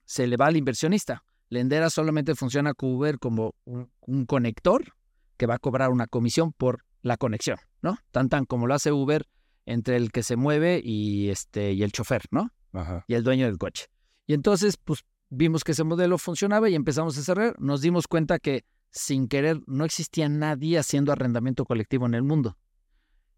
se le va al inversionista. Lendera solamente funciona Uber como un, conector que va a cobrar una comisión por la conexión, ¿no? Tan tan como lo hace Uber entre el que se mueve y este y el chofer, ¿no? Y el dueño del coche. Y entonces, pues vimos que ese modelo funcionaba y empezamos a cerrar. Nos dimos cuenta que sin querer no existía nadie haciendo arrendamiento colectivo en el mundo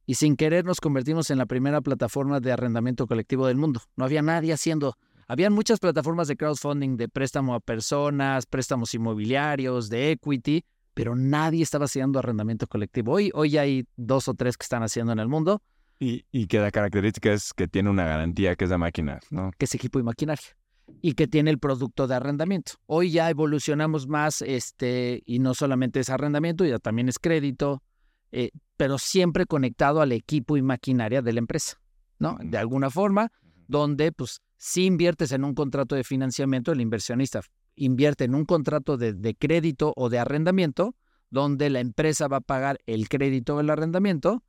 y sin querer nos convertimos en la primera plataforma de arrendamiento colectivo del mundo. No había nadie haciendo. Habían muchas plataformas de crowdfunding de préstamo a personas, préstamos inmobiliarios, de equity, pero nadie estaba haciendo arrendamiento colectivo. Hoy, hoy hay dos o tres que están haciendo en el mundo. Y, y que la característica es que tiene una garantía, que es la máquina, ¿no? Que es equipo y maquinaria y que tiene el producto de arrendamiento. Hoy ya evolucionamos más, este, y no solamente es arrendamiento, ya también es crédito, eh, pero siempre conectado al equipo y maquinaria de la empresa, ¿no? De alguna forma, donde pues si inviertes en un contrato de financiamiento, el inversionista invierte en un contrato de, crédito o de arrendamiento, donde la empresa va a pagar el crédito o el arrendamiento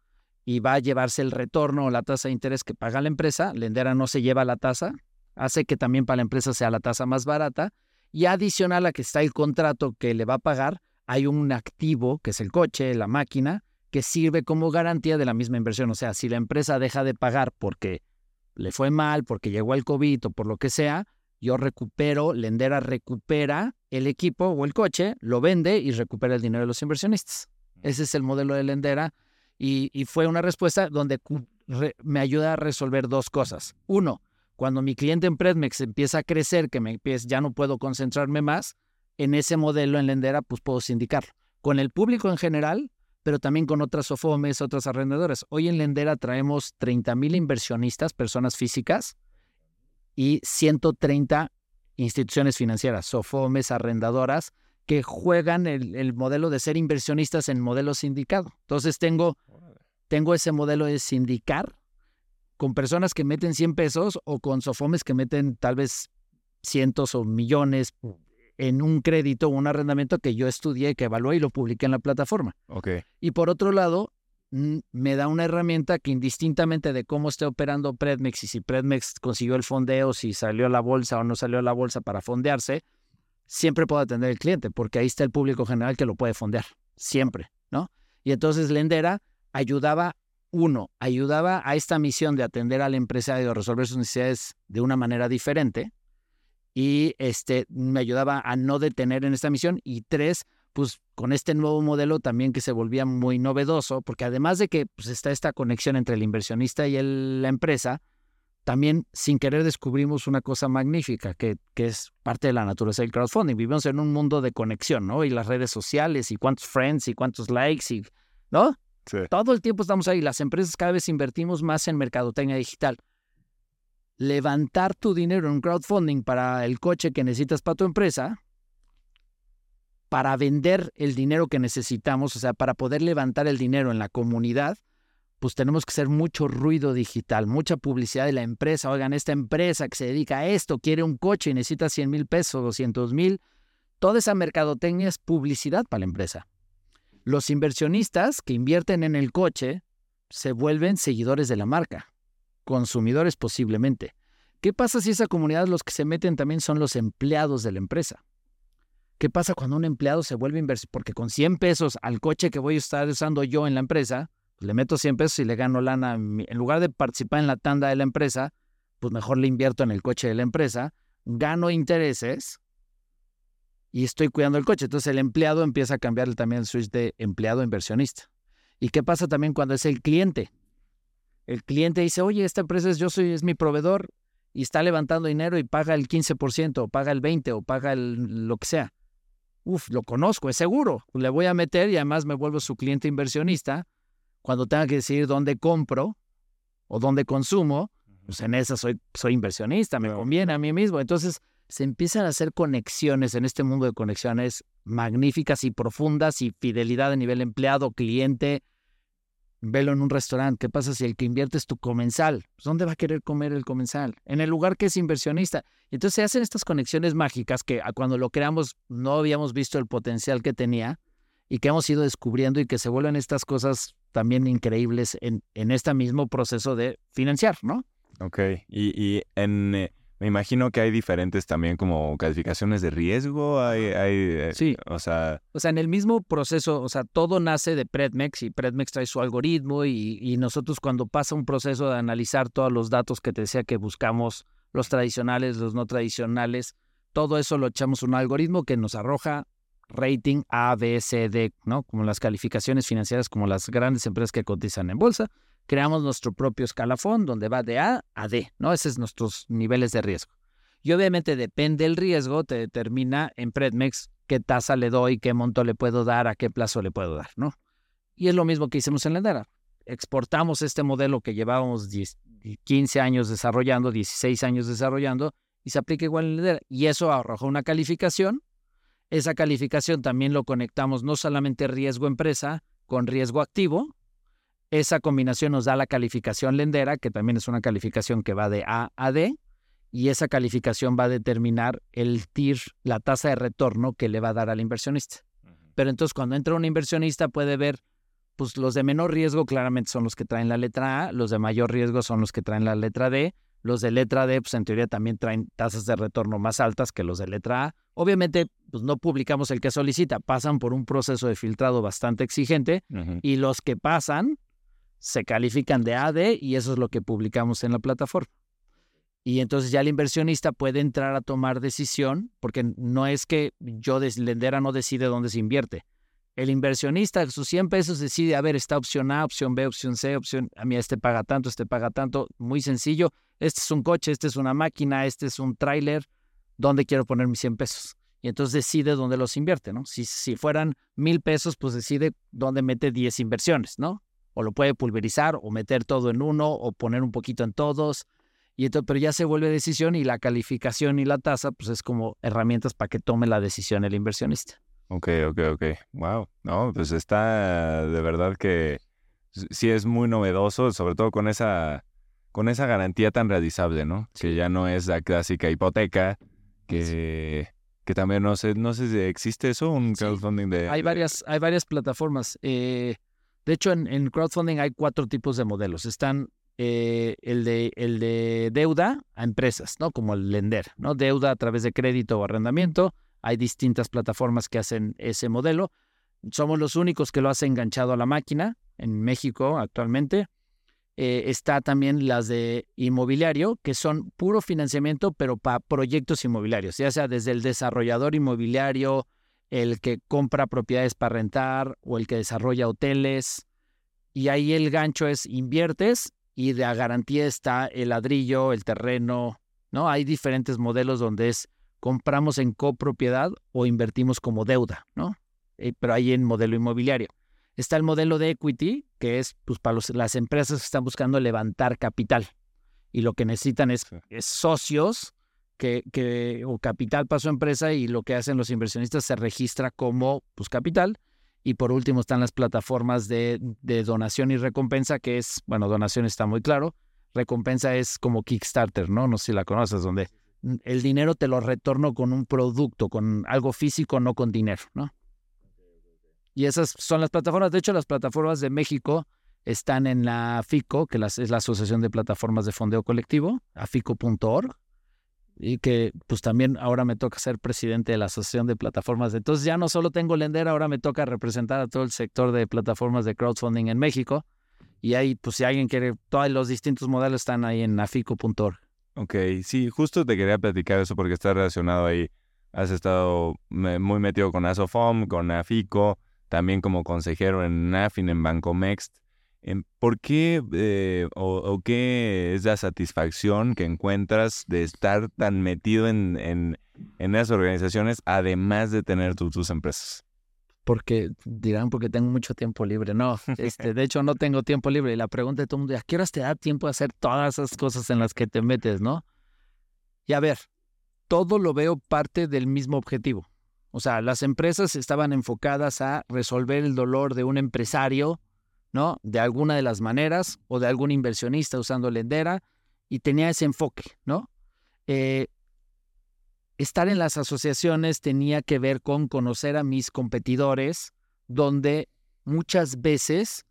y va a llevarse el retorno o la tasa de interés que paga la empresa. Lendera no se lleva la tasa, hace que también para la empresa sea la tasa más barata y adicional a que está el contrato que le va a pagar, hay un activo que es el coche, la máquina, que sirve como garantía de la misma inversión. O sea, si la empresa deja de pagar porque le fue mal, porque llegó el COVID o por lo que sea, yo recupero, Lendera recupera el equipo o el coche, lo vende y recupera el dinero de los inversionistas. Ese es el modelo de Lendera y, fue una respuesta donde me ayuda a resolver dos cosas. Uno, cuando mi cliente en Predmex empieza a crecer, que me ya no puedo concentrarme más, en ese modelo en Lendera, pues puedo sindicarlo. Con el público en general, pero también con otras SOFOMES, otras arrendadoras. Hoy en Lendera traemos 30 mil inversionistas, personas físicas, y 130 instituciones financieras, SOFOMES, arrendadoras, que juegan el, modelo de ser inversionistas en modelo sindicado. Entonces tengo, tengo ese modelo de sindicar con personas que meten 100 pesos o con SOFOMES que meten tal vez cientos o millones en un crédito o un arrendamiento que yo estudié, que evalué y lo publiqué en la plataforma. Okay. Y por otro lado, me da una herramienta que indistintamente de cómo esté operando Predmex y si Predmex consiguió el fondeo, si salió a la bolsa o no salió a la bolsa para fondearse, siempre puedo atender al cliente porque ahí está el público general que lo puede fondear, siempre, ¿no? Y entonces Lendera ayudaba, uno, ayudaba a esta misión de atender al empresario a resolver sus necesidades de una manera diferente, y este, me ayudaba a no detener en esta misión. Y tres, pues con este nuevo modelo también que se volvía muy novedoso, porque además de que pues, está esta conexión entre el inversionista y la empresa, también sin querer descubrimos una cosa magnífica, que, que, es parte de la naturaleza del crowdfunding. Vivimos en un mundo de conexión, ¿no? Y las redes sociales, y cuántos friends, y cuántos likes, y, ¿no? Todo el tiempo estamos ahí. Las empresas cada vez invertimos más en mercadotecnia digital levantar tu dinero en un crowdfunding para el coche que necesitas para tu empresa, para vender el dinero que necesitamos, o sea, para poder levantar el dinero en la comunidad, pues tenemos que hacer mucho ruido digital, mucha publicidad de la empresa. Oigan, esta empresa que se dedica a esto quiere un coche y necesita 100 mil pesos, 200 mil. Toda esa mercadotecnia es publicidad para la empresa. Los inversionistas que invierten en el coche se vuelven seguidores de la marca consumidores posiblemente. ¿Qué pasa si esa comunidad los que se meten también son los empleados de la empresa? ¿Qué pasa cuando un empleado se vuelve inversor? Porque con 100 pesos al coche que voy a estar usando yo en la empresa, le meto 100 pesos y le gano lana. En lugar de participar en la tanda de la empresa, pues mejor le invierto en el coche de la empresa, gano intereses y estoy cuidando el coche. Entonces el empleado empieza a cambiar también el switch de empleado inversionista. ¿Y qué pasa también cuando es el cliente? El cliente dice, oye, esta empresa es yo soy, es mi proveedor y está levantando dinero y paga el 15% o paga el 20% o paga el, lo que sea. Uf, lo conozco, es seguro. Le voy a meter y además me vuelvo su cliente inversionista. Cuando tenga que decidir dónde compro o dónde consumo, pues en esa soy, soy inversionista, me conviene a mí mismo. Entonces se empiezan a hacer conexiones en este mundo de conexiones magníficas y profundas y fidelidad a nivel empleado, cliente. Velo en un restaurante. ¿Qué pasa si el que invierte es tu comensal? Pues, ¿Dónde va a querer comer el comensal? En el lugar que es inversionista. Entonces se hacen estas conexiones mágicas que cuando lo creamos no habíamos visto el potencial que tenía y que hemos ido descubriendo y que se vuelven estas cosas también increíbles en, en este mismo proceso de financiar, ¿no? Ok, y, en, eh, me imagino que hay diferentes también como calificaciones de riesgo, hay, hay eh, sí. o sea... O sea, en el mismo proceso, o sea, todo nace de Predmex y Predmex trae su algoritmo y, y nosotros cuando pasa un proceso de analizar todos los datos que te decía que buscamos, los tradicionales, los no tradicionales, todo eso lo echamos un algoritmo que nos arroja rating A, B, C, D, ¿no? Como las calificaciones financieras, como las grandes empresas que cotizan en bolsa creamos nuestro propio escalafón donde va de A a D, ¿no? Esos son nuestros niveles de riesgo. Y obviamente depende del riesgo, te determina en Predmex qué tasa le doy, qué monto le puedo dar, a qué plazo le puedo dar, ¿no? Y es lo mismo que hicimos en Lendera. Exportamos este modelo que llevábamos 15 años desarrollando, 16 años desarrollando, y se aplica igual en Lendera. Y eso arrojó una calificación. Esa calificación también lo conectamos no solamente riesgo empresa con riesgo activo, esa combinación nos da la calificación lendera, que también es una calificación que va de A a D, y esa calificación va a determinar el TIR, la tasa de retorno que le va a dar al inversionista. Pero entonces cuando entra un inversionista puede ver, pues los de menor riesgo claramente son los que traen la letra A, los de mayor riesgo son los que traen la letra D, los de letra D, pues en teoría también traen tasas de retorno más altas que los de letra A. Obviamente, pues no publicamos el que solicita, pasan por un proceso de filtrado bastante exigente y los que pasan se califican de AD y eso es lo que publicamos en la plataforma. Y entonces ya el inversionista puede entrar a tomar decisión, porque no es que yo, Lendera, no decide dónde se invierte. El inversionista, sus 100 pesos, decide, a ver, esta opción A, opción B, opción C, opción, a mí este paga tanto, este paga tanto, muy sencillo. Este es un coche, este es una máquina, este es un tráiler, ¿dónde quiero poner mis 100 pesos? Y entonces decide dónde los invierte, ¿no? Si, si fueran mil pesos, pues decide dónde mete 10 inversiones, ¿no? O lo puede pulverizar o meter todo en uno o poner un poquito en todos. Y entonces, pero ya se vuelve decisión y la calificación y la tasa pues es como herramientas para que tome la decisión el inversionista. Ok, ok, ok. Wow. No, pues está de verdad que sí es muy novedoso, sobre todo con esa, con esa garantía tan realizable, ¿no? Que ya no es la clásica hipoteca, que, que también no sé, no sé si existe eso, un crowdfunding de... Hay varias, hay varias plataformas. Eh, de hecho, en, crowdfunding hay cuatro tipos de modelos. Están eh, el, de, el de deuda a empresas, ¿no? Como el lender, ¿no? Deuda a través de crédito o arrendamiento. Hay distintas plataformas que hacen ese modelo. Somos los únicos que lo hacen enganchado a la máquina en México actualmente. Eh, está también las de inmobiliario, que son puro financiamiento, pero para proyectos inmobiliarios, ya sea desde el desarrollador inmobiliario, el que compra propiedades para rentar o el que desarrolla hoteles. Y ahí el gancho es inviertes y de garantía está el ladrillo, el terreno, ¿no? Hay diferentes modelos donde es compramos en copropiedad o invertimos como deuda, ¿no? Eh, pero ahí en modelo inmobiliario. Está el modelo de equity, que es pues, para las empresas que están buscando levantar capital y lo que necesitan es socios que, o capital para su empresa y lo que hacen los inversionistas se registra como pues, capital. Y por último están las plataformas de, de donación y recompensa, que es, bueno, donación está muy claro, recompensa es como Kickstarter, ¿no? No sé si la conoces, donde el dinero te lo retorno con un producto, con algo físico, no con dinero, ¿no? Y esas son las plataformas. De hecho, las plataformas de México están en la FICO, que es la Asociación de Plataformas de Fondeo Colectivo, afico.org y que pues también ahora me toca ser presidente de la Asociación de Plataformas. Entonces ya no solo tengo Lender, ahora me toca representar a todo el sector de plataformas de crowdfunding en México. Y ahí, pues si alguien quiere, todos los distintos modelos están ahí en afico.org. Ok, sí, justo te quería platicar eso porque está relacionado ahí. Has estado muy metido con Asofom, con Afico, también como consejero en NAFIN, en Bancomext. ¿Por qué eh, o, qué es la satisfacción que encuentras de estar tan metido en, en, esas organizaciones, además de tener tus empresas? Porque dirán, porque tengo mucho tiempo libre. No, este, de hecho no tengo tiempo libre. Y la pregunta de todo el mundo, ¿a qué horas te da tiempo de hacer todas esas cosas en las que te metes, no? Y a ver, todo lo veo parte del mismo objetivo. O sea, las empresas estaban enfocadas a resolver el dolor de un empresario ¿no? De alguna de las maneras o de algún inversionista usando Lendera y tenía ese enfoque, ¿no? Eh, estar en las asociaciones tenía que ver con conocer a mis competidores, donde muchas veces,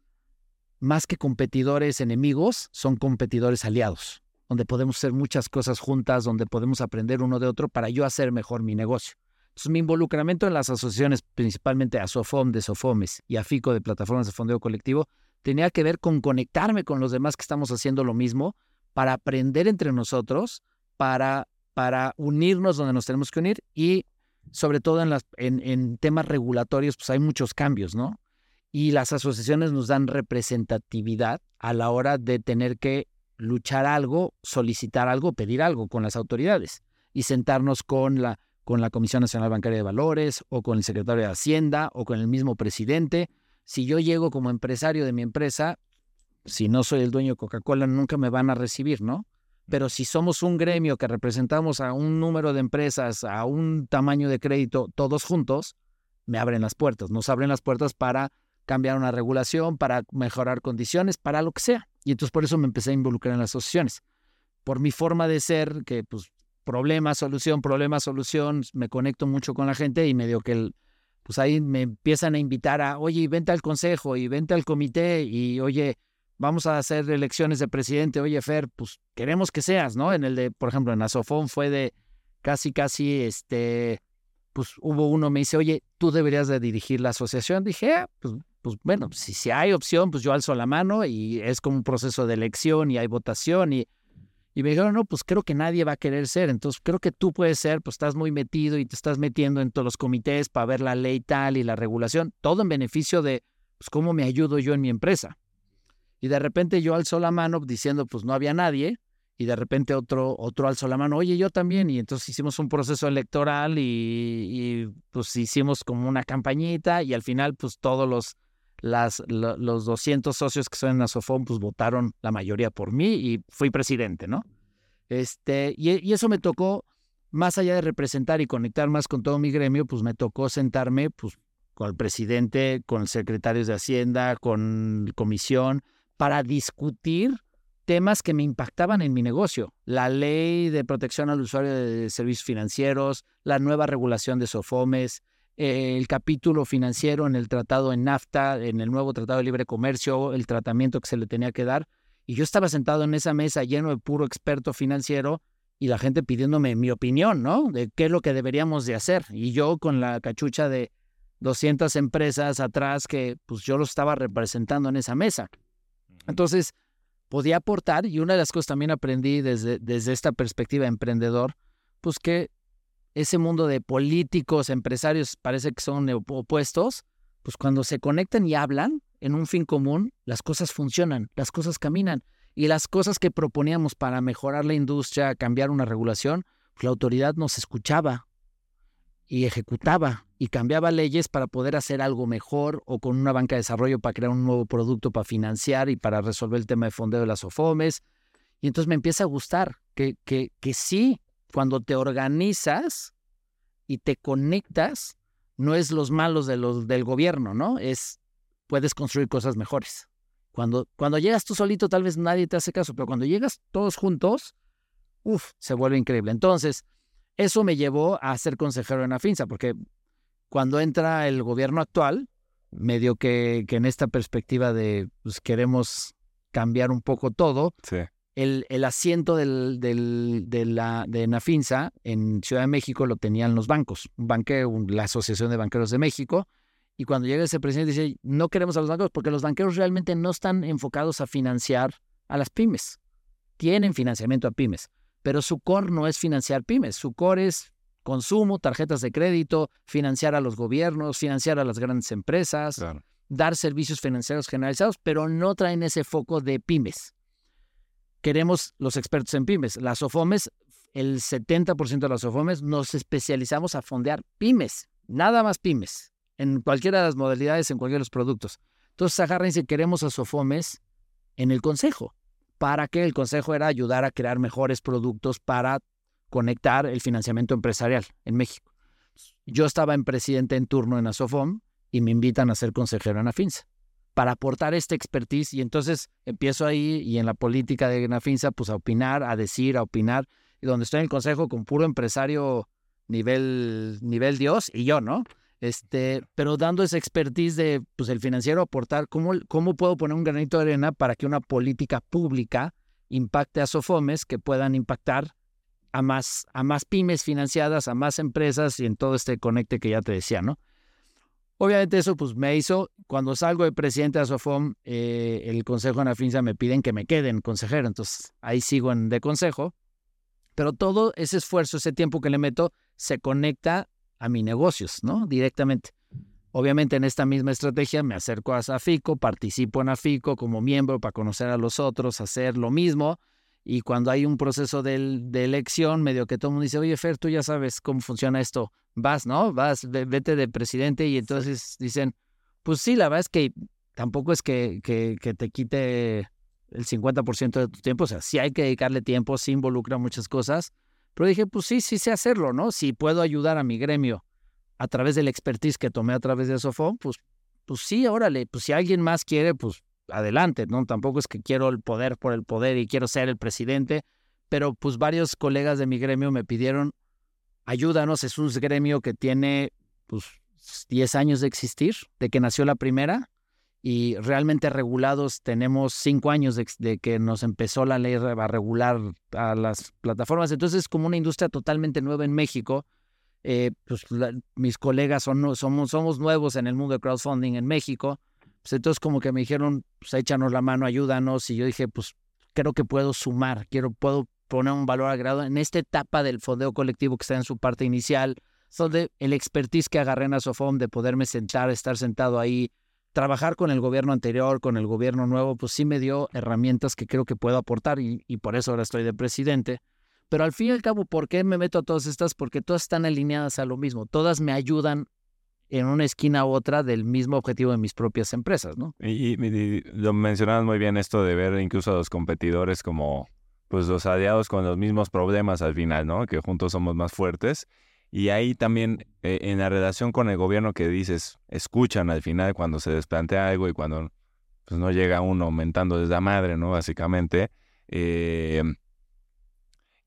más que competidores enemigos, son competidores aliados, donde podemos hacer muchas cosas juntas, donde podemos aprender uno de otro para yo hacer mejor mi negocio. Entonces, mi involucramiento en las asociaciones, principalmente a SOFOM de SOFOMES y a FICO de plataformas de fondeo colectivo, tenía que ver con conectarme con los demás que estamos haciendo lo mismo para aprender entre nosotros, para, para unirnos donde nos tenemos que unir y sobre todo en, las, en, en temas regulatorios, pues hay muchos cambios, ¿no? Y las asociaciones nos dan representatividad a la hora de tener que luchar algo, solicitar algo, pedir algo con las autoridades y sentarnos con la con la Comisión Nacional Bancaria de Valores o con el secretario de Hacienda o con el mismo presidente. Si yo llego como empresario de mi empresa, si no soy el dueño de Coca-Cola, nunca me van a recibir, ¿no? Pero si somos un gremio que representamos a un número de empresas, a un tamaño de crédito, todos juntos, me abren las puertas. Nos abren las puertas para cambiar una regulación, para mejorar condiciones, para lo que sea. Y entonces por eso me empecé a involucrar en las asociaciones. Por mi forma de ser, que pues problema, solución, problema, solución, me conecto mucho con la gente y medio que el, pues ahí me empiezan a invitar a, oye, vente al consejo y vente al comité y oye, vamos a hacer elecciones de presidente, oye, Fer, pues queremos que seas, ¿no? En el de, por ejemplo, en Azofón fue de casi, casi, este, pues hubo uno me dice, oye, tú deberías de dirigir la asociación. Dije, ah, pues, pues bueno, si, si hay opción, pues yo alzo la mano y es como un proceso de elección y hay votación y y me dijeron, no, pues creo que nadie va a querer ser. Entonces creo que tú puedes ser, pues estás muy metido y te estás metiendo en todos los comités para ver la ley tal y la regulación, todo en beneficio de, pues cómo me ayudo yo en mi empresa. Y de repente yo alzo la mano diciendo, pues no había nadie. Y de repente otro, otro alzó la mano, oye, yo también. Y entonces hicimos un proceso electoral y, y pues hicimos como una campañita y al final pues todos los las, los 200 socios que son en Asofón, pues votaron la mayoría por mí y fui presidente, ¿no? Este, y, eso me tocó, más allá de representar y conectar más con todo mi gremio, pues me tocó sentarme pues, con el presidente, con secretarios de Hacienda, con comisión, para discutir temas que me impactaban en mi negocio. La ley de protección al usuario de servicios financieros, la nueva regulación de SOFOMES, el capítulo financiero en el tratado en NAFTA, en el nuevo tratado de libre comercio, el tratamiento que se le tenía que dar. Y yo estaba sentado en esa mesa lleno de puro experto financiero y la gente pidiéndome mi opinión, ¿no? De qué es lo que deberíamos de hacer. Y yo con la cachucha de 200 empresas atrás que pues yo los estaba representando en esa mesa. Entonces, podía aportar y una de las cosas también aprendí desde, desde esta perspectiva de emprendedor, pues que ese mundo de políticos, empresarios, parece que son opuestos, pues cuando se conectan y hablan en un fin común, las cosas funcionan, las cosas caminan. Y las cosas que proponíamos para mejorar la industria, cambiar una regulación, pues la autoridad nos escuchaba y ejecutaba y cambiaba leyes para poder hacer algo mejor o con una banca de desarrollo para crear un nuevo producto para financiar y para resolver el tema de fondeo de las OFOMES. Y entonces me empieza a gustar que, que, que sí, cuando te organizas y te conectas, no es los malos de los, del gobierno, ¿no? Es, puedes construir cosas mejores. Cuando, cuando llegas tú solito, tal vez nadie te hace caso, pero cuando llegas todos juntos, uff, se vuelve increíble. Entonces, eso me llevó a ser consejero en Afinsa, porque cuando entra el gobierno actual, medio que, que en esta perspectiva de pues, queremos cambiar un poco todo, sí el, asiento del, de, la, de Nafinsa en Ciudad de México lo tenían los bancos, un banque, la Asociación de Banqueros de México, Y cuando llega ese presidente dice, no queremos a los bancos porque los banqueros realmente no están enfocados a financiar a las pymes. Tienen financiamiento a pymes, pero su core no es financiar pymes. Su core es consumo, tarjetas de crédito, financiar a los gobiernos, financiar a las grandes empresas, dar servicios financieros generalizados, pero no traen ese foco de pymes. Queremos los expertos en pymes. Las OFOMES, el 70% de las OFOMES nos especializamos a fondear pymes, nada más pymes en cualquiera de las modalidades, en cualquiera de los productos. Entonces agarran y dice, queremos a Sofomes en el consejo. ¿Para que El consejo era ayudar a crear mejores productos para conectar el financiamiento empresarial en México. Yo estaba en presidente en turno en Asofom y me invitan a ser consejero en Afinsa para aportar esta expertise y entonces empiezo ahí y en la política de Afinsa pues a opinar, a decir, a opinar y donde estoy en el consejo con puro empresario nivel nivel Dios y yo, ¿no? Este, pero dando esa expertise de pues, el financiero aportar cómo, cómo puedo poner un granito de arena para que una política pública impacte a Sofomes que puedan impactar a más, a más pymes financiadas, a más empresas y en todo este conecte que ya te decía, ¿no? Obviamente eso pues me hizo, cuando salgo de presidente de Asofom, eh, el Consejo de Anafinsa me piden que me quede en consejero, entonces ahí sigo en de consejo, pero todo ese esfuerzo, ese tiempo que le meto, se conecta a mis negocios, ¿no? Directamente. Obviamente en esta misma estrategia me acerco a Afico, participo en Afico como miembro para conocer a los otros, hacer lo mismo. Y cuando hay un proceso de, elección, medio que todo el mundo dice, oye Fer, tú ya sabes cómo funciona esto, vas, ¿no? Vas, vete de presidente y entonces dicen, pues sí, la verdad es que tampoco es que, que, que te quite el 50% de tu tiempo, o sea, sí hay que dedicarle tiempo, sí involucra muchas cosas, pero dije, pues sí, sí sé hacerlo, ¿no? Si puedo ayudar a mi gremio a través del expertise que tomé a través de Sofón, pues, pues sí, órale, pues si alguien más quiere, pues adelante, ¿no? Tampoco es que quiero el poder por el poder y quiero ser el presidente, pero pues varios colegas de mi gremio me pidieron, ayúdanos, es un gremio que tiene pues 10 años de existir, de que nació la primera, y realmente regulados tenemos cinco años de, que nos empezó la ley a regular a las plataformas. Entonces es como una industria totalmente nueva en México. Eh, pues mis colegas son, somos, somos nuevos en el mundo de crowdfunding en México. Pues entonces como que me dijeron, pues échanos la mano, ayúdanos. Y yo dije, pues creo que puedo sumar, quiero, puedo poner un valor agregado en esta etapa del fondeo colectivo que está en su parte inicial, donde el expertise que agarré en Asofom de poderme sentar, estar sentado ahí, trabajar con el gobierno anterior, con el gobierno nuevo, pues sí me dio herramientas que creo que puedo aportar y, por eso ahora estoy de presidente. Pero al fin y al cabo, ¿por qué me meto a todas estas? Porque todas están alineadas a lo mismo. Todas me ayudan en una esquina u otra del mismo objetivo de mis propias empresas, ¿no? Y, lo mencionabas muy bien esto de ver incluso a los competidores como pues los aliados con los mismos problemas al final, ¿no? Que juntos somos más fuertes. Y ahí también eh, en la relación con el gobierno que dices, escuchan al final cuando se desplantea algo y cuando pues, no llega uno aumentando desde la madre, ¿no? Básicamente. Eh,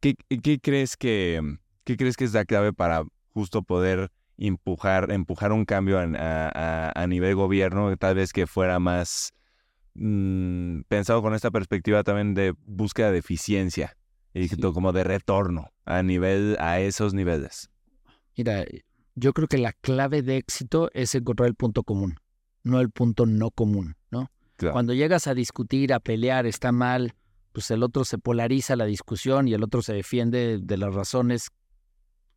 ¿qué, crees que, ¿Qué crees que es la clave para justo poder empujar, empujar un cambio a, nivel gobierno, tal vez que fuera más mm, pensado con esta perspectiva también de búsqueda de eficiencia y como de retorno a nivel, a esos niveles? Mira, yo creo que la clave de éxito es encontrar el punto común, no el punto no común, ¿no? Cuando llegas a discutir, a pelear, está mal, pues el otro se polariza la discusión y el otro se defiende de las razones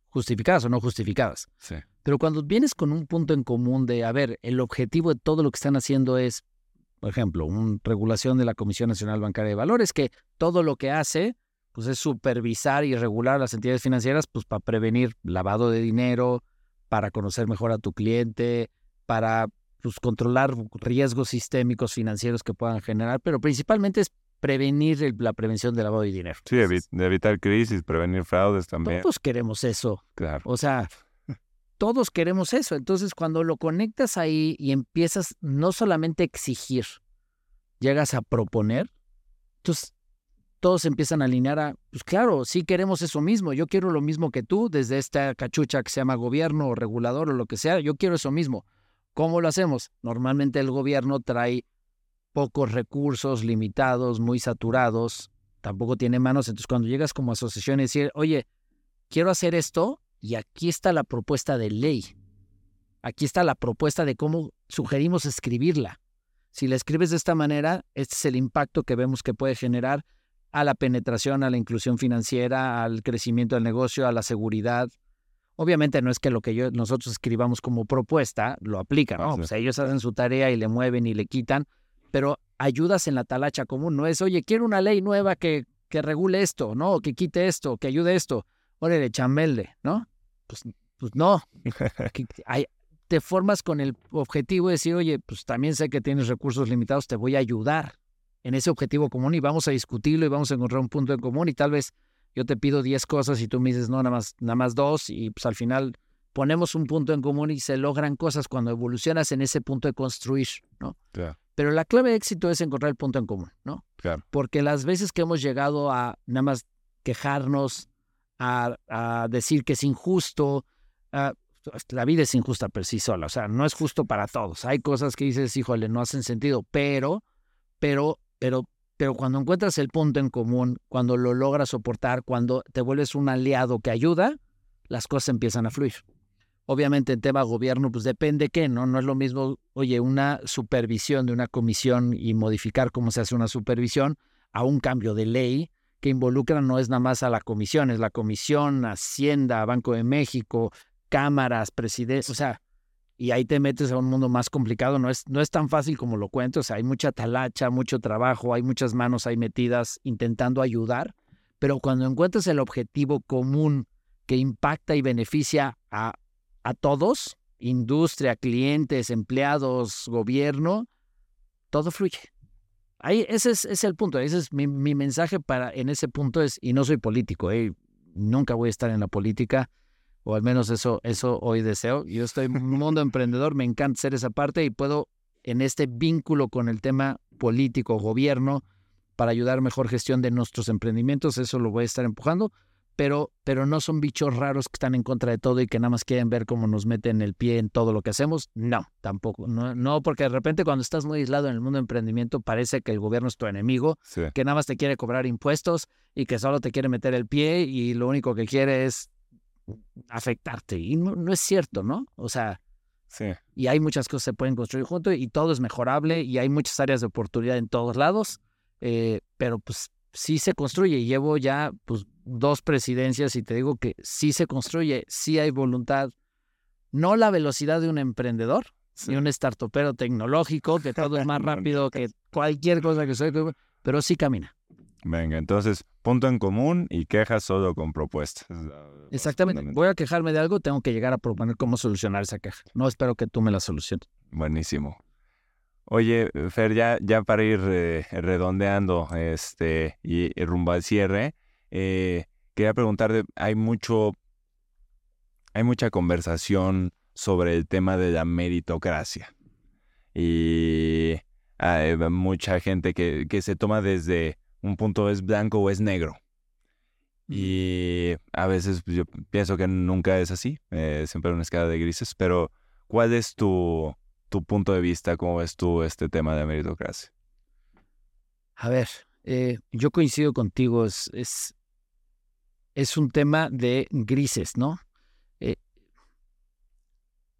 justificadas o no justificadas. Sí. Pero cuando vienes con un punto en común de, a ver, el objetivo de todo lo que están haciendo es, por ejemplo, una regulación de la Comisión Nacional Bancaria de Valores, que todo lo que hace pues es supervisar y regular las entidades financieras pues para prevenir lavado de dinero, para conocer mejor a tu cliente, para pues, controlar riesgos sistémicos financieros que puedan generar, pero principalmente es prevenir la prevención del lavado de dinero. Sí, de evitar crisis, prevenir fraudes también. Todos queremos eso. Claro. O sea, todos queremos eso. Entonces, cuando lo conectas ahí y empiezas no solamente a exigir, llegas a proponer, entonces todos empiezan a alinear a, pues claro, sí queremos eso mismo, yo quiero lo mismo que tú, desde esta cachucha que se llama gobierno o regulador o lo que sea, yo quiero eso mismo. ¿Cómo lo hacemos? Normalmente el gobierno trae pocos recursos, limitados, muy saturados, tampoco tiene manos, entonces cuando llegas como asociación y decir, oye, quiero hacer esto y aquí está la propuesta de ley. Aquí está la propuesta de cómo sugerimos escribirla. Si la escribes de esta manera, este es el impacto que vemos que puede generar a la penetración, a la inclusión financiera, al crecimiento del negocio, a la seguridad. Obviamente no es que lo que yo, nosotros escribamos como propuesta lo aplican, ¿no? O sea, ellos hacen su tarea y le mueven y le quitan, pero ayudas en la talacha común. No es, oye, quiero una ley nueva que, que regule esto, ¿no? que quite esto, que ayude esto. Órale, chambelde, ¿no? Pues, pues no. hay, te formas con el objetivo de decir, oye, pues también sé que tienes recursos limitados, te voy a ayudar en ese objetivo común y vamos a discutirlo y vamos a encontrar un punto en común y tal vez yo te pido 10 cosas y tú me dices, no, nada más, nada más dos y pues al final ponemos un punto en común y se logran cosas cuando evolucionas en ese punto de construir, ¿no? Pero la clave de éxito es encontrar el punto en común, ¿no? Claro. Porque las veces que hemos llegado a nada más quejarnos, a, a decir que es injusto, a, la vida es injusta por sí sola, o sea, no es justo para todos. Hay cosas que dices, híjole, no hacen sentido, pero, pero, pero, pero cuando encuentras el punto en común, cuando lo logras soportar, cuando te vuelves un aliado que ayuda, las cosas empiezan a fluir. Obviamente en tema gobierno, pues depende qué, ¿no? No es lo mismo, oye, una supervisión de una comisión y modificar cómo se hace una supervisión a un cambio de ley que involucra no es nada más a la comisión, es la comisión, Hacienda, Banco de México, cámaras, presidentes, o sea, y ahí te metes a un mundo más complicado, no es, no es tan fácil como lo cuento, o sea, hay mucha talacha, mucho trabajo, hay muchas manos ahí metidas intentando ayudar, pero cuando encuentras el objetivo común que impacta y beneficia a, a todos, industria, clientes, empleados, gobierno, todo fluye. Ahí, ese es, el punto, ese es mi, mensaje para en ese punto es, y no soy político, eh, nunca voy a estar en la política, o al menos eso, eso hoy deseo. Yo estoy en un mundo emprendedor, me encanta ser esa parte y puedo en este vínculo con el tema político, gobierno, para ayudar a mejor gestión de nuestros emprendimientos, eso lo voy a estar empujando, pero, pero no son bichos raros que están en contra de todo y que nada más quieren ver cómo nos meten el pie en todo lo que hacemos. No, tampoco. No, no porque de repente cuando estás muy aislado en el mundo de emprendimiento parece que el gobierno es tu enemigo, que nada más te quiere cobrar impuestos y que solo te quiere meter el pie y lo único que quiere es afectarte. Y no, es cierto, ¿no? O sea, sí. y hay muchas cosas que se pueden construir juntos y todo es mejorable y hay muchas áreas de oportunidad en todos lados, eh, pero pues sí se construye. Llevo ya pues dos presidencias y te digo que sí se construye, sí hay voluntad, no la velocidad de un emprendedor, ni un startupero tecnológico, que todo es más rápido que cualquier cosa que soy, pero sí camina. Venga, entonces, punto en común y quejas solo con propuestas. Exactamente. Voy a quejarme de algo, tengo que llegar a proponer cómo solucionar esa queja. No espero que tú me la soluciones. Buenísimo. Oye, Fer, ya, ya para ir eh, redondeando este y, rumbo al cierre, eh, quería preguntarte, hay mucho, hay mucha conversación sobre el tema de la meritocracia. Y hay mucha gente que, que se toma desde un punto es blanco o es negro. Y a veces pues, yo pienso que nunca es así, eh, siempre una escala de grises, pero ¿cuál es tu, tu punto de vista? ¿Cómo ves tú este tema de meritocracia? A ver, eh, yo coincido contigo, es, es, es, un tema de grises, ¿no? Eh,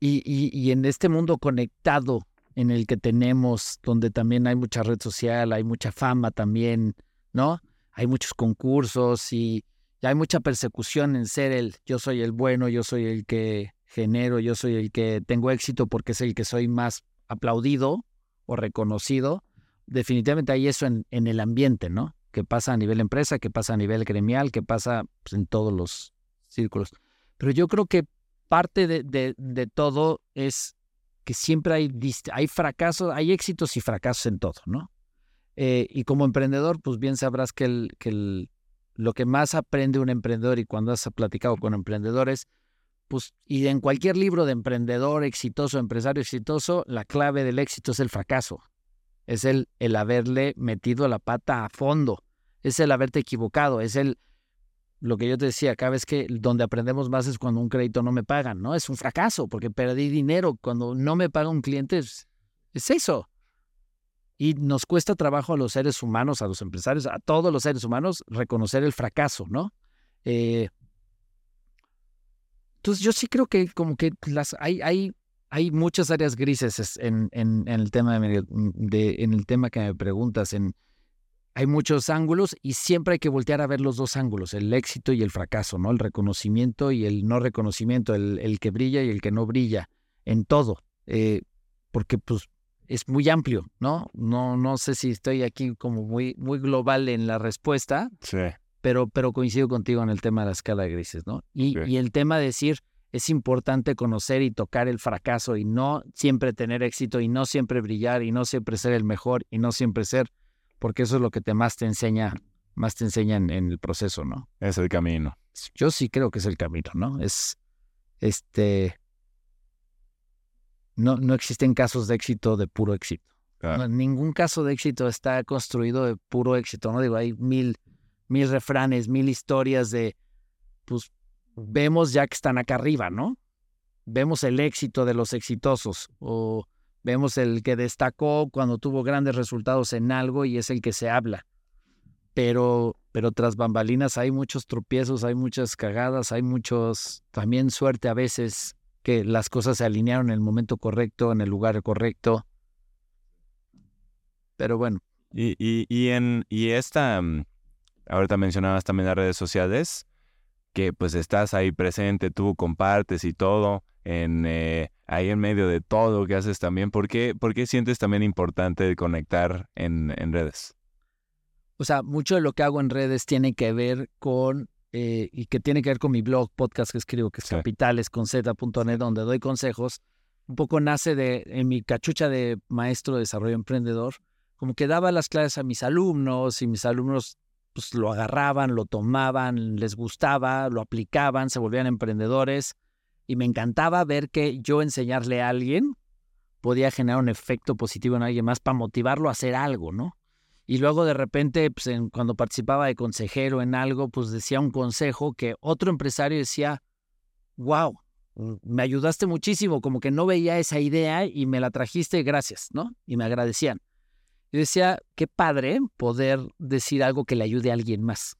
y, y, y en este mundo conectado en el que tenemos, donde también hay mucha red social, hay mucha fama también, ¿no? Hay muchos concursos y, hay mucha persecución en ser el yo soy el bueno, yo soy el que genero, yo soy el que tengo éxito porque es el que soy más aplaudido o reconocido. Definitivamente hay eso en, en el ambiente, ¿no? Que pasa a nivel empresa, que pasa a nivel gremial, que pasa pues, en todos los círculos. Pero yo creo que parte de, de, todo es que siempre hay, hay fracasos, hay éxitos y fracasos en todo, ¿no? Eh, y como emprendedor, pues bien sabrás que, el, que el, lo que más aprende un emprendedor y cuando has platicado con emprendedores, pues, y en cualquier libro de emprendedor exitoso, empresario exitoso, la clave del éxito es el fracaso. Es el, el haberle metido la pata a fondo. Es el haberte equivocado. Es el, lo que yo te decía, cada vez que donde aprendemos más es cuando un crédito no me pagan, ¿no? Es un fracaso porque perdí dinero. Cuando no me paga un cliente, es eso. Y nos cuesta trabajo a los seres humanos, a los empresarios, a todos los seres humanos, reconocer el fracaso, ¿no? Eh, entonces yo sí creo que como que las, hay, hay, hay muchas áreas grises en, en, el tema de, en el tema que me preguntas. En, hay muchos ángulos y siempre hay que voltear a ver los dos ángulos, el éxito y el fracaso, ¿no? El reconocimiento y el no reconocimiento, el, el que brilla y el que no brilla, en todo. Eh, porque pues es muy amplio, ¿no? No, no sé si estoy aquí como muy, muy global en la respuesta, sí. pero, pero coincido contigo en el tema de la escala de grises, ¿no? Y, y el tema de decir, es importante conocer y tocar el fracaso y no siempre tener éxito y no siempre brillar y no siempre ser el mejor y no siempre ser, porque eso es lo que te más te enseña, más te enseña en, en el proceso, ¿no? Es el camino. Yo sí creo que es el camino, ¿no? Es, este, no, no existen casos de éxito de puro éxito. ningún caso de éxito está construido de puro éxito, ¿no? Digo, hay mil, mil refranes, mil historias de, pues, vemos ya que están acá arriba, ¿no? Vemos el éxito de los exitosos o vemos el que destacó cuando tuvo grandes resultados en algo y es el que se habla. Pero, pero tras bambalinas hay muchos tropiezos, hay muchas cagadas, hay muchos, también suerte a veces, que las cosas se alinearon en el momento correcto, en el lugar correcto. Pero bueno. Y, y, y en y esta, mm, ahorita mencionabas también las redes sociales, que pues estás ahí presente, tú compartes y todo, en, eh, ahí en medio de todo que haces también. ¿Por qué, por qué sientes también importante conectar en, en redes? O sea, mucho de lo que hago en redes tiene que ver con eh, y que tiene que ver con mi blog, podcast que escribo, que es sí. capitalesconz.net, donde doy consejos. Un poco nace de en mi cachucha de maestro de desarrollo emprendedor, como que daba las clases a mis alumnos y mis alumnos pues lo agarraban, lo tomaban, les gustaba, lo aplicaban, se volvían emprendedores y me encantaba ver que yo enseñarle a alguien podía generar un efecto positivo en alguien más para motivarlo a hacer algo, ¿no? Y luego de repente, pues, cuando participaba de consejero en algo, pues decía un consejo que otro empresario decía, wow, me ayudaste muchísimo, como que no veía esa idea y me la trajiste, gracias, ¿no? Y me agradecían. Yo decía, qué padre poder decir algo que le ayude a alguien más,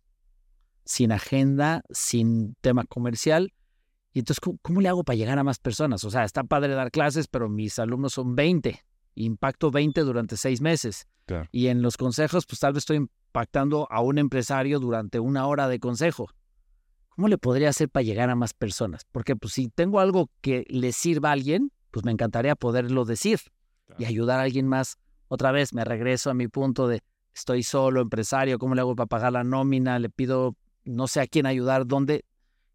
sin agenda, sin tema comercial. Y entonces, ¿cómo, cómo le hago para llegar a más personas? O sea, está padre dar clases, pero mis alumnos son 20 impacto 20 durante seis meses. Claro. Y en los consejos, pues tal vez estoy impactando a un empresario durante una hora de consejo. ¿Cómo le podría hacer para llegar a más personas? Porque pues si tengo algo que le sirva a alguien, pues me encantaría poderlo decir claro. y ayudar a alguien más. Otra vez me regreso a mi punto de estoy solo, empresario, ¿cómo le hago para pagar la nómina? Le pido, no sé a quién ayudar, ¿dónde?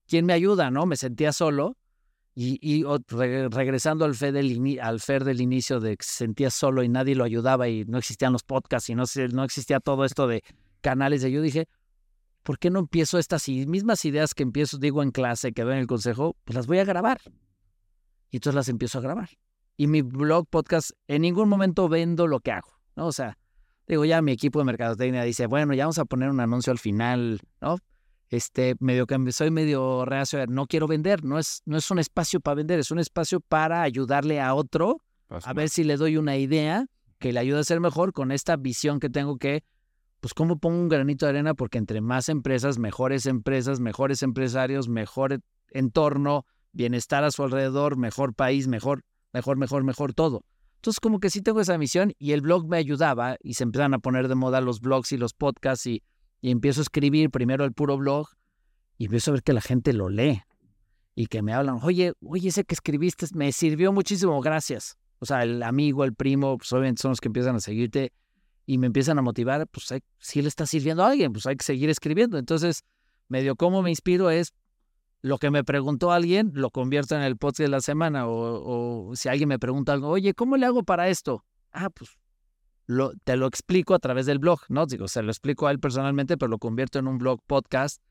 ¿Quién me ayuda? ¿No? Me sentía solo y, y re, regresando al Fer, del, al Fer del inicio de que se sentía solo y nadie lo ayudaba y no existían los podcasts y no, no existía todo esto de canales de yo dije, ¿por qué no empiezo estas mismas ideas que empiezo, digo en clase, que veo en el consejo, pues las voy a grabar? Y entonces las empiezo a grabar. Y mi blog, podcast, en ningún momento vendo lo que hago, ¿no? O sea, digo, ya mi equipo de mercadotecnia dice, bueno, ya vamos a poner un anuncio al final, ¿no? este, medio que soy medio reacio, no quiero vender, no es, no es un espacio para vender, es un espacio para ayudarle a otro Pasma. a ver si le doy una idea que le ayude a ser mejor con esta visión que tengo que, pues cómo pongo un granito de arena, porque entre más empresas, mejores empresas, mejores empresarios, mejor entorno, bienestar a su alrededor, mejor país, mejor, mejor, mejor, mejor todo. Entonces como que sí tengo esa misión y el blog me ayudaba y se empiezan a poner de moda los blogs y los podcasts y empiezo a escribir primero el puro blog y empiezo a ver que la gente lo lee y que me hablan, oye, oye, ese que escribiste me sirvió muchísimo, gracias. O sea, el amigo, el primo, pues obviamente son los que empiezan a seguirte y me empiezan a motivar, pues si le está sirviendo a alguien, pues hay que seguir escribiendo. Entonces, medio cómo me inspiro es lo que me preguntó alguien, lo convierto en el podcast de la semana. O, o si alguien me pregunta algo, oye, ¿cómo le hago para esto? Ah, pues lo, te lo explico a través del blog, ¿no? Digo, se lo explico a él personalmente, pero lo convierto en un blog podcast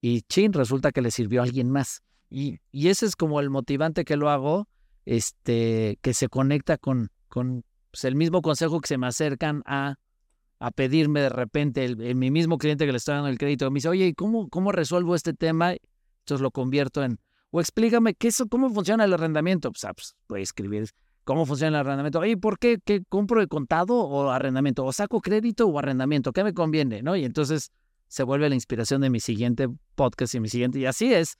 y chin, resulta que le sirvió a alguien más. Y, y ese es como el motivante que lo hago, este, que se conecta con, con pues, el mismo consejo que se me acercan a, a pedirme de repente, el, mi mismo cliente que le está dando el crédito, me dice, oye, ¿cómo, ¿cómo resuelvo este tema? Entonces lo convierto en, o explícame qué eso, cómo funciona el arrendamiento. Pues, ah, pues voy a escribir cómo funciona el arrendamiento. ¿Y ¿por qué, qué compro de contado o arrendamiento? ¿O saco crédito o arrendamiento? ¿Qué me conviene? ¿No? Y entonces se vuelve la inspiración de mi siguiente podcast y mi siguiente. Y así es.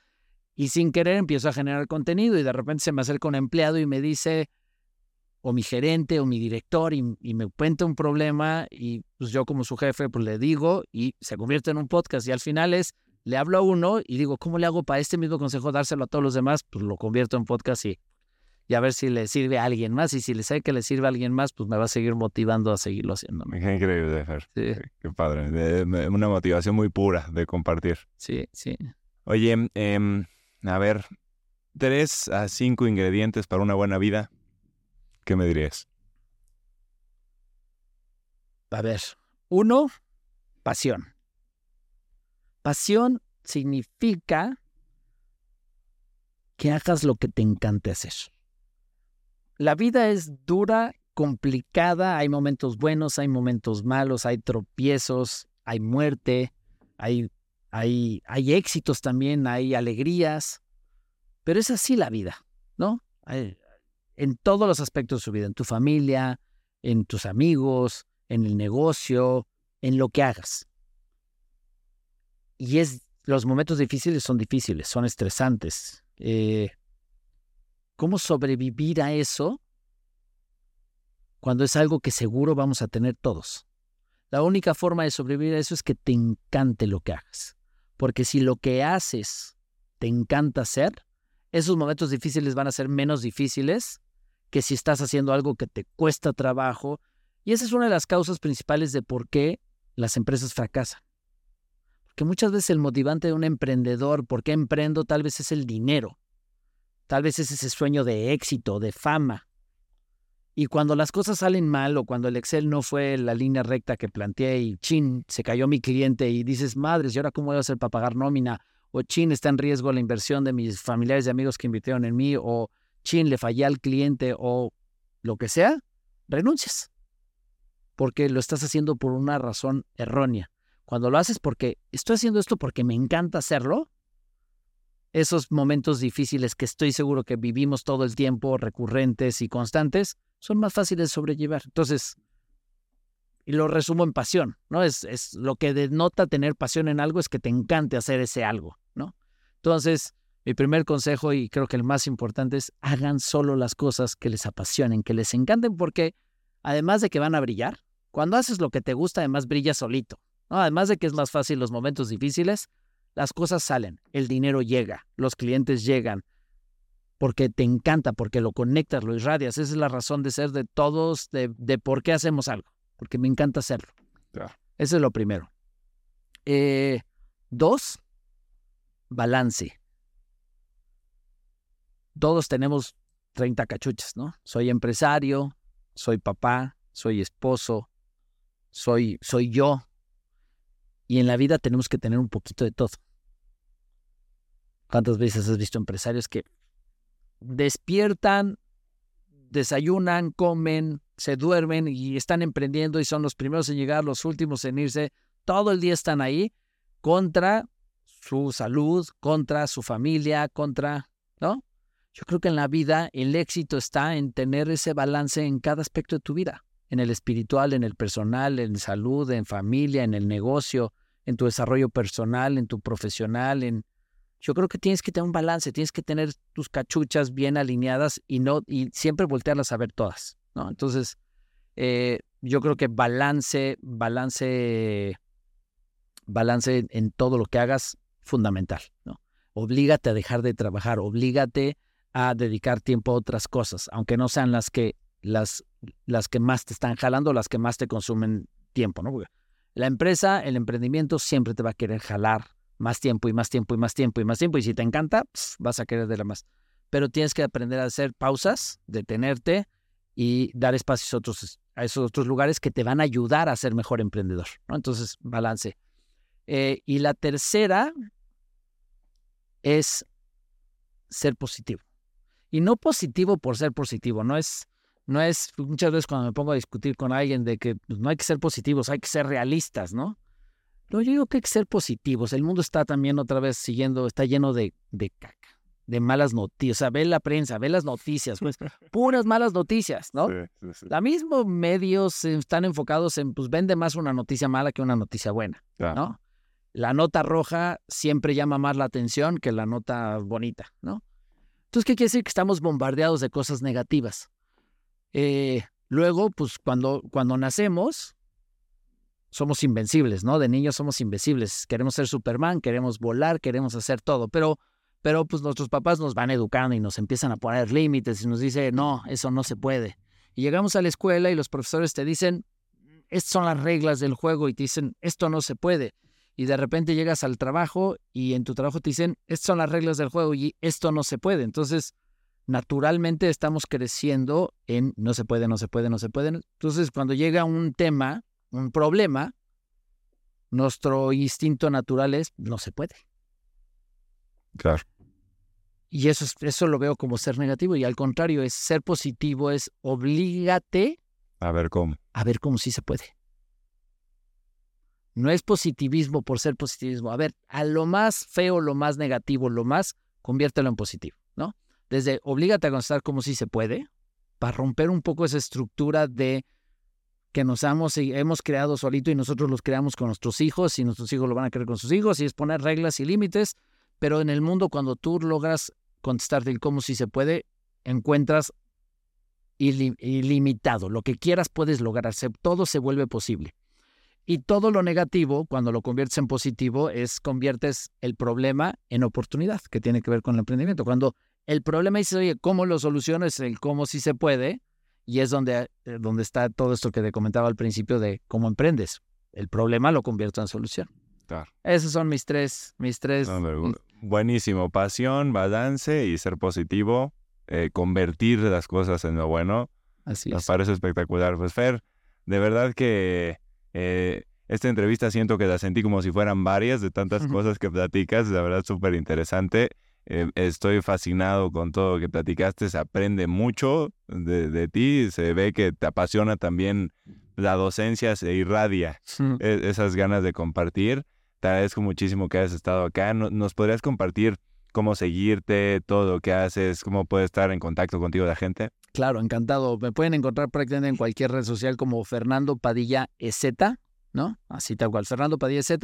Y sin querer empiezo a generar contenido y de repente se me acerca un empleado y me dice, o mi gerente o mi director y, y, me cuenta un problema y pues yo como su jefe pues le digo y se convierte en un podcast y al final es, le hablo a uno y digo, ¿cómo le hago para este mismo consejo dárselo a todos los demás? Pues lo convierto en podcast y, y a ver si le sirve a alguien más y si le sé que le sirve a alguien más, pues me va a seguir motivando a seguirlo haciendo. Qué increíble, Fer. Sí. Qué padre. Una motivación muy pura de compartir. Sí, sí. Oye, eh, a ver, tres a cinco ingredientes para una buena vida. ¿Qué me dirías? A ver, uno, pasión. Pasión significa que hagas lo que te encante hacer. La vida es dura, complicada, hay momentos buenos, hay momentos malos, hay tropiezos, hay muerte, hay, hay, hay éxitos también, hay alegrías, pero es así la vida, ¿no? En todos los aspectos de su vida, en tu familia, en tus amigos, en el negocio, en lo que hagas. Y es, los momentos difíciles son difíciles, son estresantes. Eh, ¿Cómo sobrevivir a eso cuando es algo que seguro vamos a tener todos? La única forma de sobrevivir a eso es que te encante lo que hagas. Porque si lo que haces te encanta hacer, esos momentos difíciles van a ser menos difíciles que si estás haciendo algo que te cuesta trabajo. Y esa es una de las causas principales de por qué las empresas fracasan. Porque muchas veces el motivante de un emprendedor, ¿por qué emprendo? Tal vez es el dinero. Tal vez es ese sueño de éxito, de fama. Y cuando las cosas salen mal o cuando el Excel no fue la línea recta que planteé y chin, se cayó mi cliente y dices, madres, ¿y ahora cómo voy a hacer para pagar nómina? O chin, está en riesgo la inversión de mis familiares y amigos que invirtieron en mí. O chin, le fallé al cliente o lo que sea, renuncias. Porque lo estás haciendo por una razón errónea. Cuando lo haces porque estoy haciendo esto porque me encanta hacerlo, esos momentos difíciles que estoy seguro que vivimos todo el tiempo, recurrentes y constantes, son más fáciles de sobrellevar. Entonces, y lo resumo en pasión, ¿no? Es, es lo que denota tener pasión en algo es que te encante hacer ese algo, ¿no? Entonces, mi primer consejo y creo que el más importante es hagan solo las cosas que les apasionen, que les encanten, porque además de que van a brillar, cuando haces lo que te gusta, además brillas solito. ¿No? Además de que es más fácil los momentos difíciles, las cosas salen, el dinero llega, los clientes llegan, porque te encanta, porque lo conectas, lo irradias. Esa es la razón de ser de todos, de, de por qué hacemos algo, porque me encanta hacerlo. Ese es lo primero. Eh, dos, balance. Todos tenemos 30 cachuchas, ¿no? Soy empresario, soy papá, soy esposo, soy, soy yo. Y en la vida tenemos que tener un poquito de todo. ¿Cuántas veces has visto empresarios que despiertan, desayunan, comen, se duermen y están emprendiendo y son los primeros en llegar, los últimos en irse? Todo el día están ahí contra su salud, contra su familia, contra, ¿no? Yo creo que en la vida el éxito está en tener ese balance en cada aspecto de tu vida, en el espiritual, en el personal, en salud, en familia, en el negocio, en tu desarrollo personal, en tu profesional, en yo creo que tienes que tener un balance, tienes que tener tus cachuchas bien alineadas y no y siempre voltearlas a ver todas, ¿no? Entonces, eh, yo creo que balance, balance, balance en todo lo que hagas fundamental, ¿no? Oblígate a dejar de trabajar, oblígate a dedicar tiempo a otras cosas, aunque no sean las que, las, las que más te están jalando, las que más te consumen tiempo, ¿no? La empresa, el emprendimiento siempre te va a querer jalar más tiempo y más tiempo y más tiempo y más tiempo. Y si te encanta, vas a querer de la más. Pero tienes que aprender a hacer pausas, detenerte y dar espacios a, otros, esos otros lugares que te van a ayudar a ser mejor emprendedor. ¿no? Entonces, balance. Eh, y la tercera es ser positivo. Y no positivo por ser positivo, no es, no es muchas veces cuando me pongo a discutir con alguien de que pues, no hay que ser positivos, hay que ser realistas, ¿no? No, yo digo que hay que ser positivos. El mundo está también otra vez siguiendo, está lleno de, de caca, de malas noticias. O sea, ve la prensa, ve las noticias, pues, puras malas noticias, ¿no? Sí, sí, sí. La medios están enfocados en, pues, vende más una noticia mala que una noticia buena. ¿no? la nota roja siempre llama más la atención que la nota bonita, ¿no? Entonces, ¿qué quiere decir? Que estamos bombardeados de cosas negativas. Eh, luego, pues cuando, cuando nacemos, somos invencibles, ¿no? De niños somos invencibles. Queremos ser Superman, queremos volar, queremos hacer todo, pero, pero pues nuestros papás nos van educando y nos empiezan a poner límites y nos dicen, no, eso no se puede. Y llegamos a la escuela y los profesores te dicen, estas son las reglas del juego y te dicen, esto no se puede. Y de repente llegas al trabajo y en tu trabajo te dicen, estas son las reglas del juego y esto no se puede. Entonces, naturalmente estamos creciendo en no se puede, no se puede, no se puede. Entonces, cuando llega un tema, un problema, nuestro instinto natural es no se puede. Claro. Y eso, eso lo veo como ser negativo y al contrario, es ser positivo, es oblígate A ver cómo. a ver cómo sí se puede. No es positivismo por ser positivismo. A ver, a lo más feo, lo más negativo, lo más, conviértelo en positivo. Desde oblígate a contestar cómo sí se puede, para romper un poco esa estructura de que nos hemos, hemos creado solito y nosotros los creamos con nuestros hijos y nuestros hijos lo van a crear con sus hijos y es poner reglas y límites, pero en el mundo cuando tú logras contestarte el cómo sí se puede, encuentras ili- ilimitado. Lo que quieras puedes lograr, todo se vuelve posible. Y todo lo negativo, cuando lo conviertes en positivo, es conviertes el problema en oportunidad, que tiene que ver con el emprendimiento. Cuando el problema dices, oye, ¿cómo lo soluciono? Es el cómo sí se puede, y es donde, eh, donde está todo esto que te comentaba al principio de cómo emprendes. El problema lo convierto en solución. Claro. Esos son mis tres, mis tres. No, buenísimo. Pasión, balance y ser positivo. eh, convertir las cosas en lo bueno. Así Nos es. parece espectacular. Pues Fer, de verdad que eh, esta entrevista siento que la sentí como si fueran varias de tantas cosas que platicas. La verdad, súper interesante. Eh, estoy fascinado con todo lo que platicaste. Se aprende mucho de, de ti. Se ve que te apasiona también la docencia, se irradia e- esas ganas de compartir. Te agradezco muchísimo que hayas estado acá. No- ¿Nos podrías compartir cómo seguirte, todo lo que haces, cómo puede estar en contacto contigo la gente? Claro, encantado. Me pueden encontrar prácticamente en cualquier red social como Fernando Padilla EZ, ¿no? Así tal cual, Fernando Padilla EZ,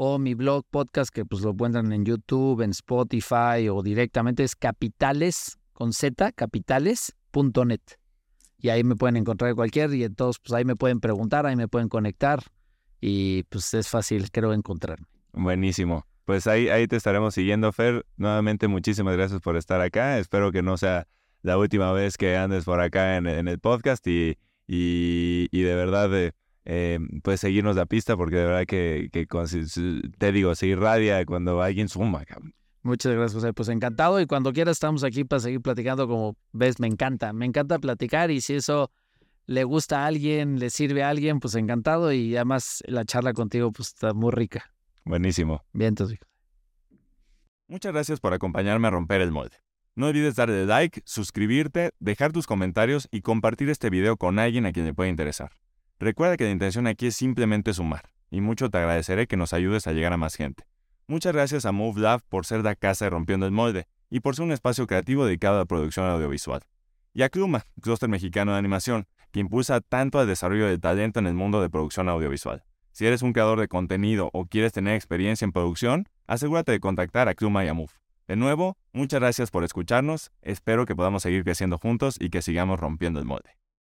o mi blog, podcast, que pues lo encuentran en YouTube, en Spotify o directamente es capitales con Z, capitales.net. Y ahí me pueden encontrar cualquier y entonces pues ahí me pueden preguntar, ahí me pueden conectar y pues es fácil, creo, encontrarme. Buenísimo. Pues ahí, ahí te estaremos siguiendo, Fer. Nuevamente, muchísimas gracias por estar acá. Espero que no sea la última vez que andes por acá en, el podcast y, y, y de verdad, eh, eh, pues seguirnos la pista porque de verdad que, te digo, se irradia cuando alguien suma, cabrón. Muchas gracias, José. Pues encantado y cuando quieras estamos aquí para seguir platicando. Como ves, me encanta, me encanta platicar y si eso le gusta a alguien, le sirve a alguien, pues encantado y además la charla contigo pues está muy rica. Buenísimo. Bien, entonces. Muchas gracias por acompañarme a romper el molde. No olvides darle like, suscribirte, dejar tus comentarios y compartir este video con alguien a quien le pueda interesar. Recuerda que la intención aquí es simplemente sumar, y mucho te agradeceré que nos ayudes a llegar a más gente. Muchas gracias a Move por ser la casa de Rompiendo el Molde y por ser un espacio creativo dedicado a producción audiovisual. Y a Cluma, clúster mexicano de animación, que impulsa tanto al desarrollo del talento en el mundo de producción audiovisual. Si eres un creador de contenido o quieres tener experiencia en producción, asegúrate de contactar a Cluma y a Move. De nuevo, muchas gracias por escucharnos, espero que podamos seguir creciendo juntos y que sigamos rompiendo el molde.